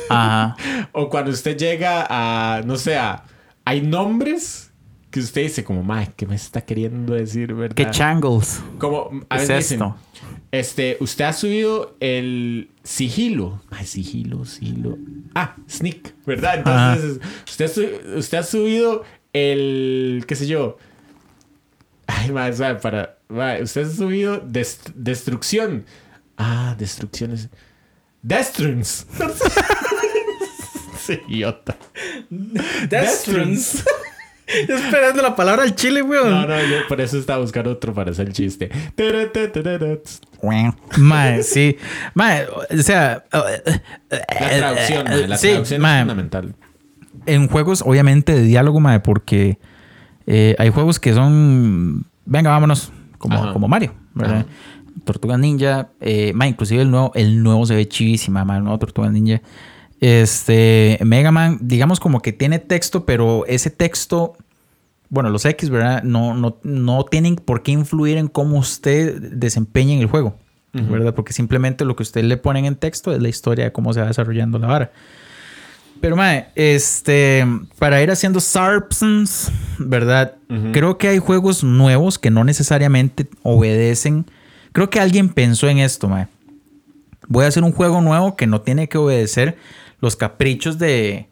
Ajá. O cuando usted llega a, no sé, a- hay nombres que usted dice como, mae, ¿qué me está queriendo decir, verdad? ¿Qué changles? Como, a ¿Qué es veces dicen, esto? este, usted ha subido el sigilo. Ay, sigilo, sigilo. Ah, sneak, ¿verdad? Entonces, usted, usted ha subido el, qué sé yo. Ay, suave, para, mae, usted ha subido dest- destrucción. Ah, destrucciones. Destrons. Idiota. Destrons. Yo esperando la palabra al chile, weón. No, no, yo por eso estaba buscando otro para hacer el chiste. Mae, sí. Mae, o sea. La traducción, mae, la sí, traducción mae. es fundamental. en juegos, obviamente, de diálogo, mae, porque eh, hay juegos que son. Venga, vámonos. Como, Ajá. como Mario, ¿verdad? Ajá. Tortuga Ninja. Eh, mae, inclusive el nuevo, el nuevo se ve chivísima, mae, el nuevo Tortuga Ninja. Este. Mega Man, digamos como que tiene texto, pero ese texto. Bueno, los X, ¿verdad? No, no, no tienen por qué influir en cómo usted desempeña en el juego. ¿verdad? Porque simplemente lo que usted le ponen en texto es la historia de cómo se va desarrollando la vara. Pero, mae, este, para ir haciendo Sarpsons, ¿verdad? Creo que hay juegos nuevos que no necesariamente obedecen. Creo que alguien pensó en esto, mae. Voy a hacer un juego nuevo que no tiene que obedecer los caprichos de,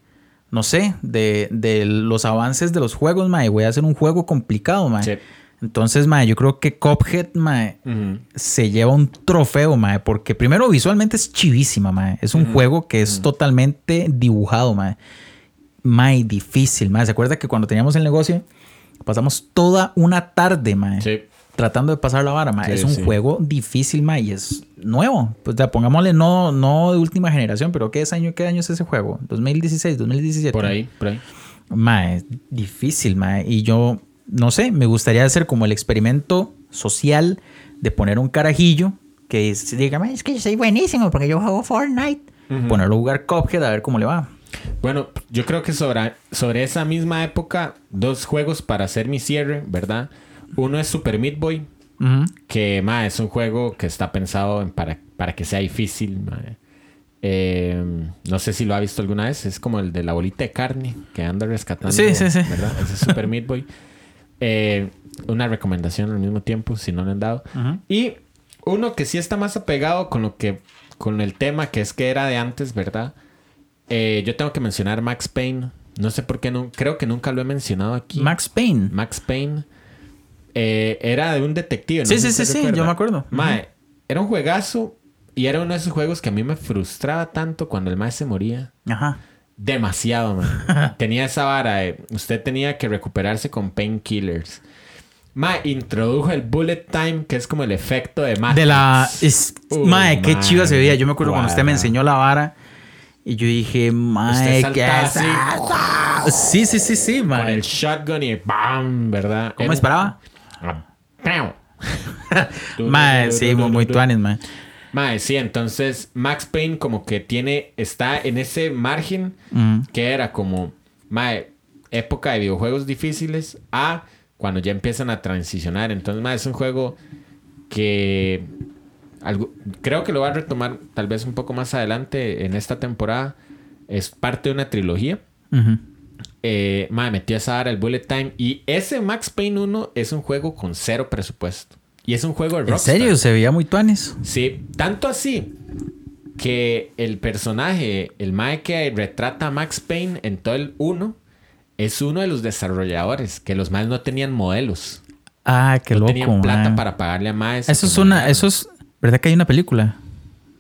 no sé, de, de los avances de los juegos, mae. Voy a hacer un juego complicado, mae. Sí. Entonces, mae, yo creo que Cuphead, mae, se lleva un trofeo, mae, porque primero visualmente es chivísima, mae. Es un juego que es totalmente dibujado, mae. Mae, difícil, mae. ¿Se acuerda que cuando teníamos el negocio pasamos toda una tarde, mae? Sí. Tratando de pasar la vara. Sí, es un sí. juego difícil, mae, y es nuevo. Pues ya, pongámosle no, no de última generación, pero ¿qué es año, qué año es ese juego? 2016, 2017. Por ahí, por ahí. Mae, es difícil, mae. Y yo, no sé, me gustaría hacer como el experimento social de poner un carajillo que es- diga, "Mae, es que yo soy buenísimo porque yo juego Fortnite. Ponerlo a jugar Cuphead a ver cómo le va. Bueno, yo creo que sobre, sobre esa misma época, dos juegos para hacer mi cierre, ¿verdad? Uno es Super Meat Boy, que ma, es un juego que está pensado en para, para que sea difícil. ma. Eh, no sé si lo ha visto alguna vez. Es como el de la bolita de carne que anda rescatando. Sí, sí, sí. ¿verdad? Ese es Super Meat Boy. Eh, una recomendación al mismo tiempo, si no le han dado. Y uno que sí está más apegado con lo que con el tema que es que era de antes, ¿verdad? Eh, yo tengo que mencionar Max Payne. No sé por qué no, creo que nunca lo he mencionado aquí. Max Payne. Max Payne eh, era de un detective. ¿no? Sí, sí, sí, sí, recuerda. yo me acuerdo. Mae, era un juegazo y era uno de esos juegos que a mí me frustraba tanto cuando el mae se moría. Ajá. Demasiado, man. tenía esa vara. de- usted tenía que recuperarse con painkillers. Ma, introdujo el bullet time, que es como el efecto de Matrix. De la. Es, Uy, mae, qué mae, chiva se veía. Yo me acuerdo cuando usted me enseñó la vara. Y yo dije, mae, ¿qué es? Sí, sí, sí, sí, Con mae. el shotgun y ¡bam! ¿Verdad? ¿Cómo disparaba? ¡Pau! Mae, sí, muy, muy tuanis, mae. Mae, sí, entonces Max Payne como que tiene, está en ese margen Mm. que era como, mae, época de videojuegos difíciles a cuando ya empiezan a transicionar. Entonces, mae, es un juego que algo- creo que lo va a retomar tal vez un poco más adelante en esta temporada. Es parte de una trilogía. Eh, mae, metió esa hora el Bullet Time. Y ese Max Payne 1 es un juego con cero presupuesto. Y es un juego de ¿En Rockstar. serio? Se veía muy tuanis. Sí, tanto así que el personaje, el Mae que retrata a Max Payne en todo el 1, es uno de los desarrolladores, que los Maes no tenían modelos. Ah, qué no loco, tenían plata para pagarle a Maes. Eso es una. Eso es. ¿Verdad que hay una película?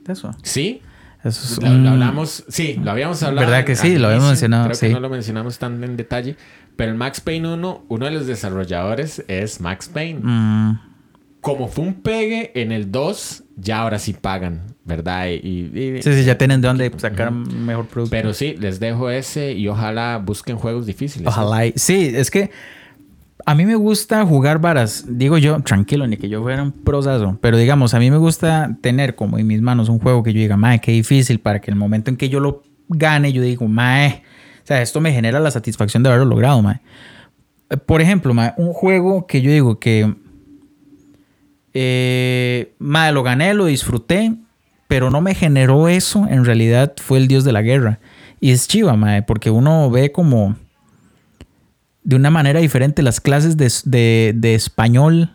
De eso. Sí, Eso es lo, lo un- hablamos, sí, lo habíamos hablado. ¿Verdad que sí? Lo habíamos mencionado, Creo sí. que no lo mencionamos tan en detalle. Pero el Max Payne 1, uno de los desarrolladores es Max Payne. Mm, Como fue un pegue en el 2, ya ahora sí pagan, ¿verdad? Y, y- sí, sí, ya tienen de dónde sacar mejor producto. Pero sí, les dejo ese y ojalá busquen juegos difíciles. Ojalá. y- Sí, es que a mí me gusta jugar varas. Digo yo, tranquilo, ni que yo fuera un proceso. Pero digamos, a mí me gusta tener como en mis manos un juego que yo diga, mae, qué difícil para que el momento en que yo lo gane, yo digo, mae. O sea, esto me genera la satisfacción de haberlo logrado, mae. Eh, Por ejemplo, mae, un juego que yo digo que. Eh, mae, lo gané, lo disfruté, pero no me generó eso. En realidad fue el dios de la guerra. Y es chiva, mae, porque uno ve como de una manera diferente las clases de, de- de español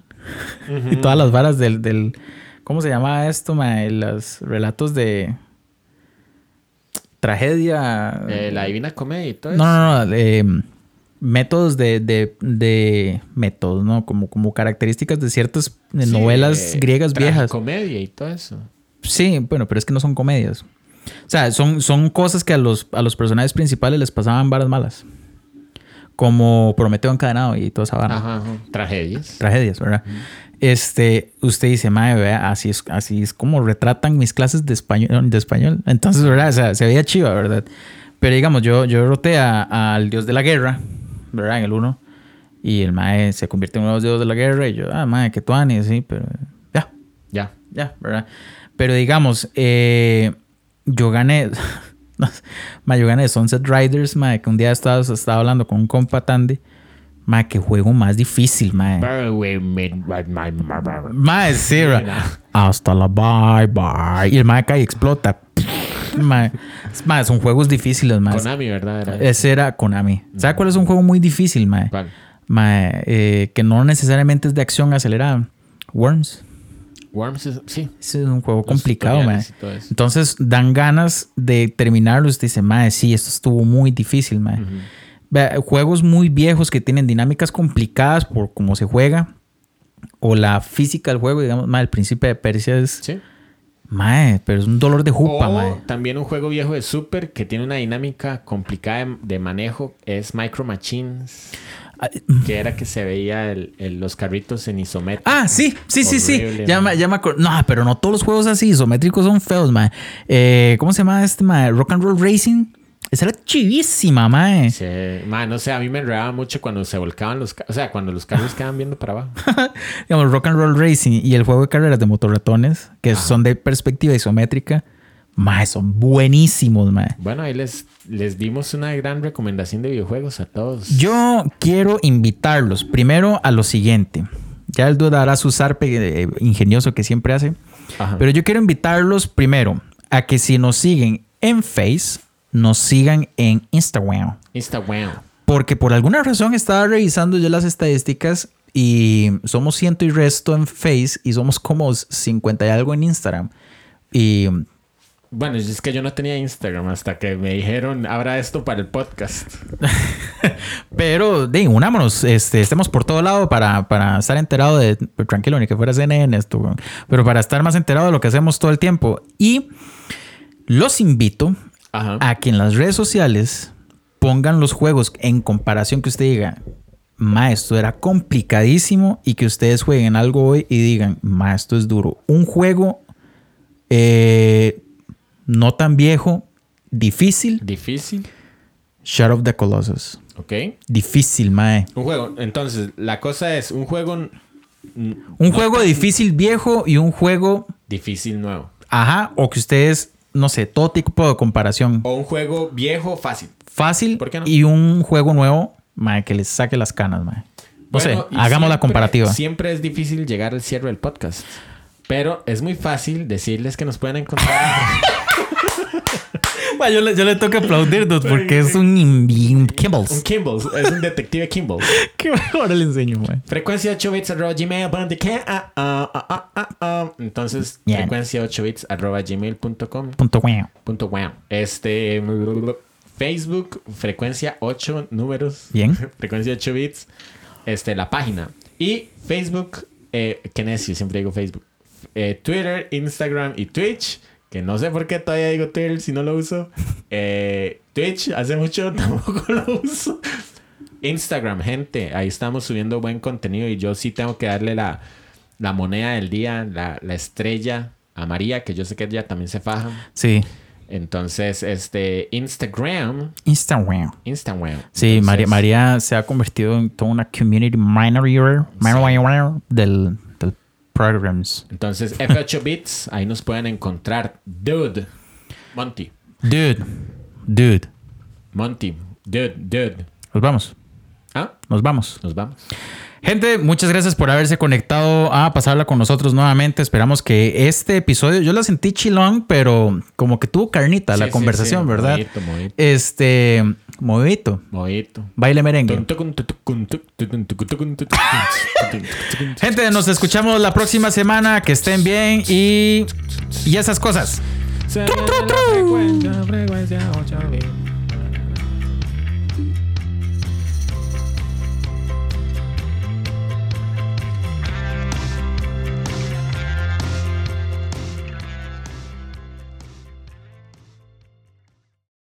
y todas las varas del, del- ¿cómo se llama esto? mae? Los relatos de tragedia. Eh, la Divina Comedia y todo no, eso. no, no, eh, métodos de, de, de métodos, ¿no? Como, como características de ciertas Sí, novelas eh, griegas viejas. Comedia y todo eso. Sí, bueno, pero es que no son comedias. O sea, son, son cosas que a los, a los personajes principales les pasaban varas malas. Como Prometeo encadenado y toda esa vara. Ajá, ajá. Tragedias. Tragedias, ¿verdad? Este, usted dice, madre, vea, así es, así es como retratan mis clases de español, de español. Entonces, ¿verdad? O sea, se veía chiva, ¿verdad? Pero digamos, yo, yo roté a- al dios de la guerra, ¿verdad? En el 1. Y el mae se convierte en uno de los dioses de la guerra. Y yo, ah, mae, que tuani, sí, pero ya, Ya. ya, ¿verdad? Pero digamos, eh, yo gané, ma, yo gané Sunset Riders, ma, que un día estaba, estaba hablando con un compa Tandy, ma, que juego más difícil, ma. Ma, sí, hasta la bye, bye. Y el ma cae y explota. Ma, ma, son juegos difíciles, ma. Konami, ¿verdad? Era. Ese era Konami. ¿Sabe cuál es un juego muy difícil, ma? ¿Cuál? Ma, eh, que no necesariamente es de acción acelerada. Worms. Worms, es- sí. Ese es un juego Los complicado, man. Entonces dan ganas de terminarlo. Usted dice, madre, sí, esto estuvo muy difícil, man. Vea, Juegos muy viejos que tienen dinámicas complicadas por cómo se juega. o la física del juego, digamos, mae, el príncipe de Persia es. Sí. Mae, pero es un dolor de jupa, O mae. también un juego viejo de Super que tiene una dinámica complicada de, de manejo es Micro Machines. Que era que se veía el- el- los carritos en isométrico. Ah, sí, sí, sí, sí. Ya, mae. me- ya me. No, pero no todos los juegos así isométricos son feos, mae. Eh, ¿Cómo se llama este, mae? Rock and Roll Racing. Esa era chivísima, mae. Sí, ma, no sé, a mí me enredaba mucho cuando se volcaban los carros. O sea, cuando los carros quedaban viendo para abajo. Digamos, Rock and Roll Racing y el juego de carreras de motorratones, que son de perspectiva isométrica, mae, son buenísimos, mae. Bueno, ahí les, les dimos una gran recomendación de videojuegos a todos. Yo quiero invitarlos primero a lo siguiente. Ya el duda hará su zarpe eh, ingenioso que siempre hace. Ajá. Pero yo quiero invitarlos primero a que si nos siguen en Face, nos sigan en Instagram. Instagram. Porque por alguna razón estaba revisando yo las estadísticas y somos ciento y resto en Face y somos como 50 y algo en Instagram. Y Bueno, es que yo no tenía Instagram hasta que me dijeron, abra esto para el podcast. Pero, de, unámonos, este, estemos por todo lado para, para estar enterado de. Tranquilo, ni que fuera CNN esto, pero para estar más enterado de lo que hacemos todo el tiempo. Y los invito Ajá. a que en las redes sociales pongan los juegos en comparación que usted diga, ma, esto era complicadísimo y que ustedes jueguen algo hoy y digan, ma, esto es duro. Un juego eh, no tan viejo, difícil, Difícil. Shadow of the Colossus. Ok. Difícil, mae. Un juego. Entonces, la cosa es un juego Un juego difícil viejo y un juego, difícil nuevo. ajá, o que ustedes, no sé, todo tipo de comparación. O un juego viejo fácil. Fácil ¿Por qué no? y un juego nuevo, mae, que les saque las canas, mae. No sé, Bueno, hagamos la comparativa. Siempre es difícil llegar al cierre del podcast. Pero es muy fácil decirles que nos pueden encontrar. Yo, le, yo le tengo que aplaudir, dude, porque es un, un un Kimballs. Kimball. Es un detective Kimball. ¿Qué ahora le enseño, mae? Frecuencia 8 bits arroba gmail ah, ah, ah. Entonces, frecuencia 8 bits arroba gmail.com. Punto guau. Punto wow. Este. Facebook, frecuencia 8 números. Bien. frecuencia 8 bits. Este, la página. Y Facebook, eh, qué necio, siempre digo Facebook. Eh, Twitter, Instagram y Twitch. Que no sé por qué todavía digo Twitter si no lo uso. Eh, Twitch, hace mucho tampoco lo uso. Instagram, gente, ahí estamos subiendo buen contenido y yo sí tengo que darle la, la moneda del día, la, la estrella a María, que yo sé que ella también se faja. Sí, Entonces, este, Instagram, Instagram. Instagram. Sí, Entonces, María, María se ha convertido en toda una community manager, del, del programs. Entonces, F8 Bits, ahí nos pueden encontrar. Dude, Monty, Dude, dude, Monty, dude, dude. nos vamos, Ah, nos vamos. nos vamos. Gente, muchas gracias por haberse conectado a pasarla con nosotros nuevamente. Esperamos que este episodio, yo la sentí chilón, pero como que tuvo carnita Sí, la sí, conversación, sí, ¿verdad? movidito, movidito. Este, movidito, Mojito. baile merengue. Gente, nos escuchamos la próxima semana. Que estén bien y, y esas cosas. Se viene la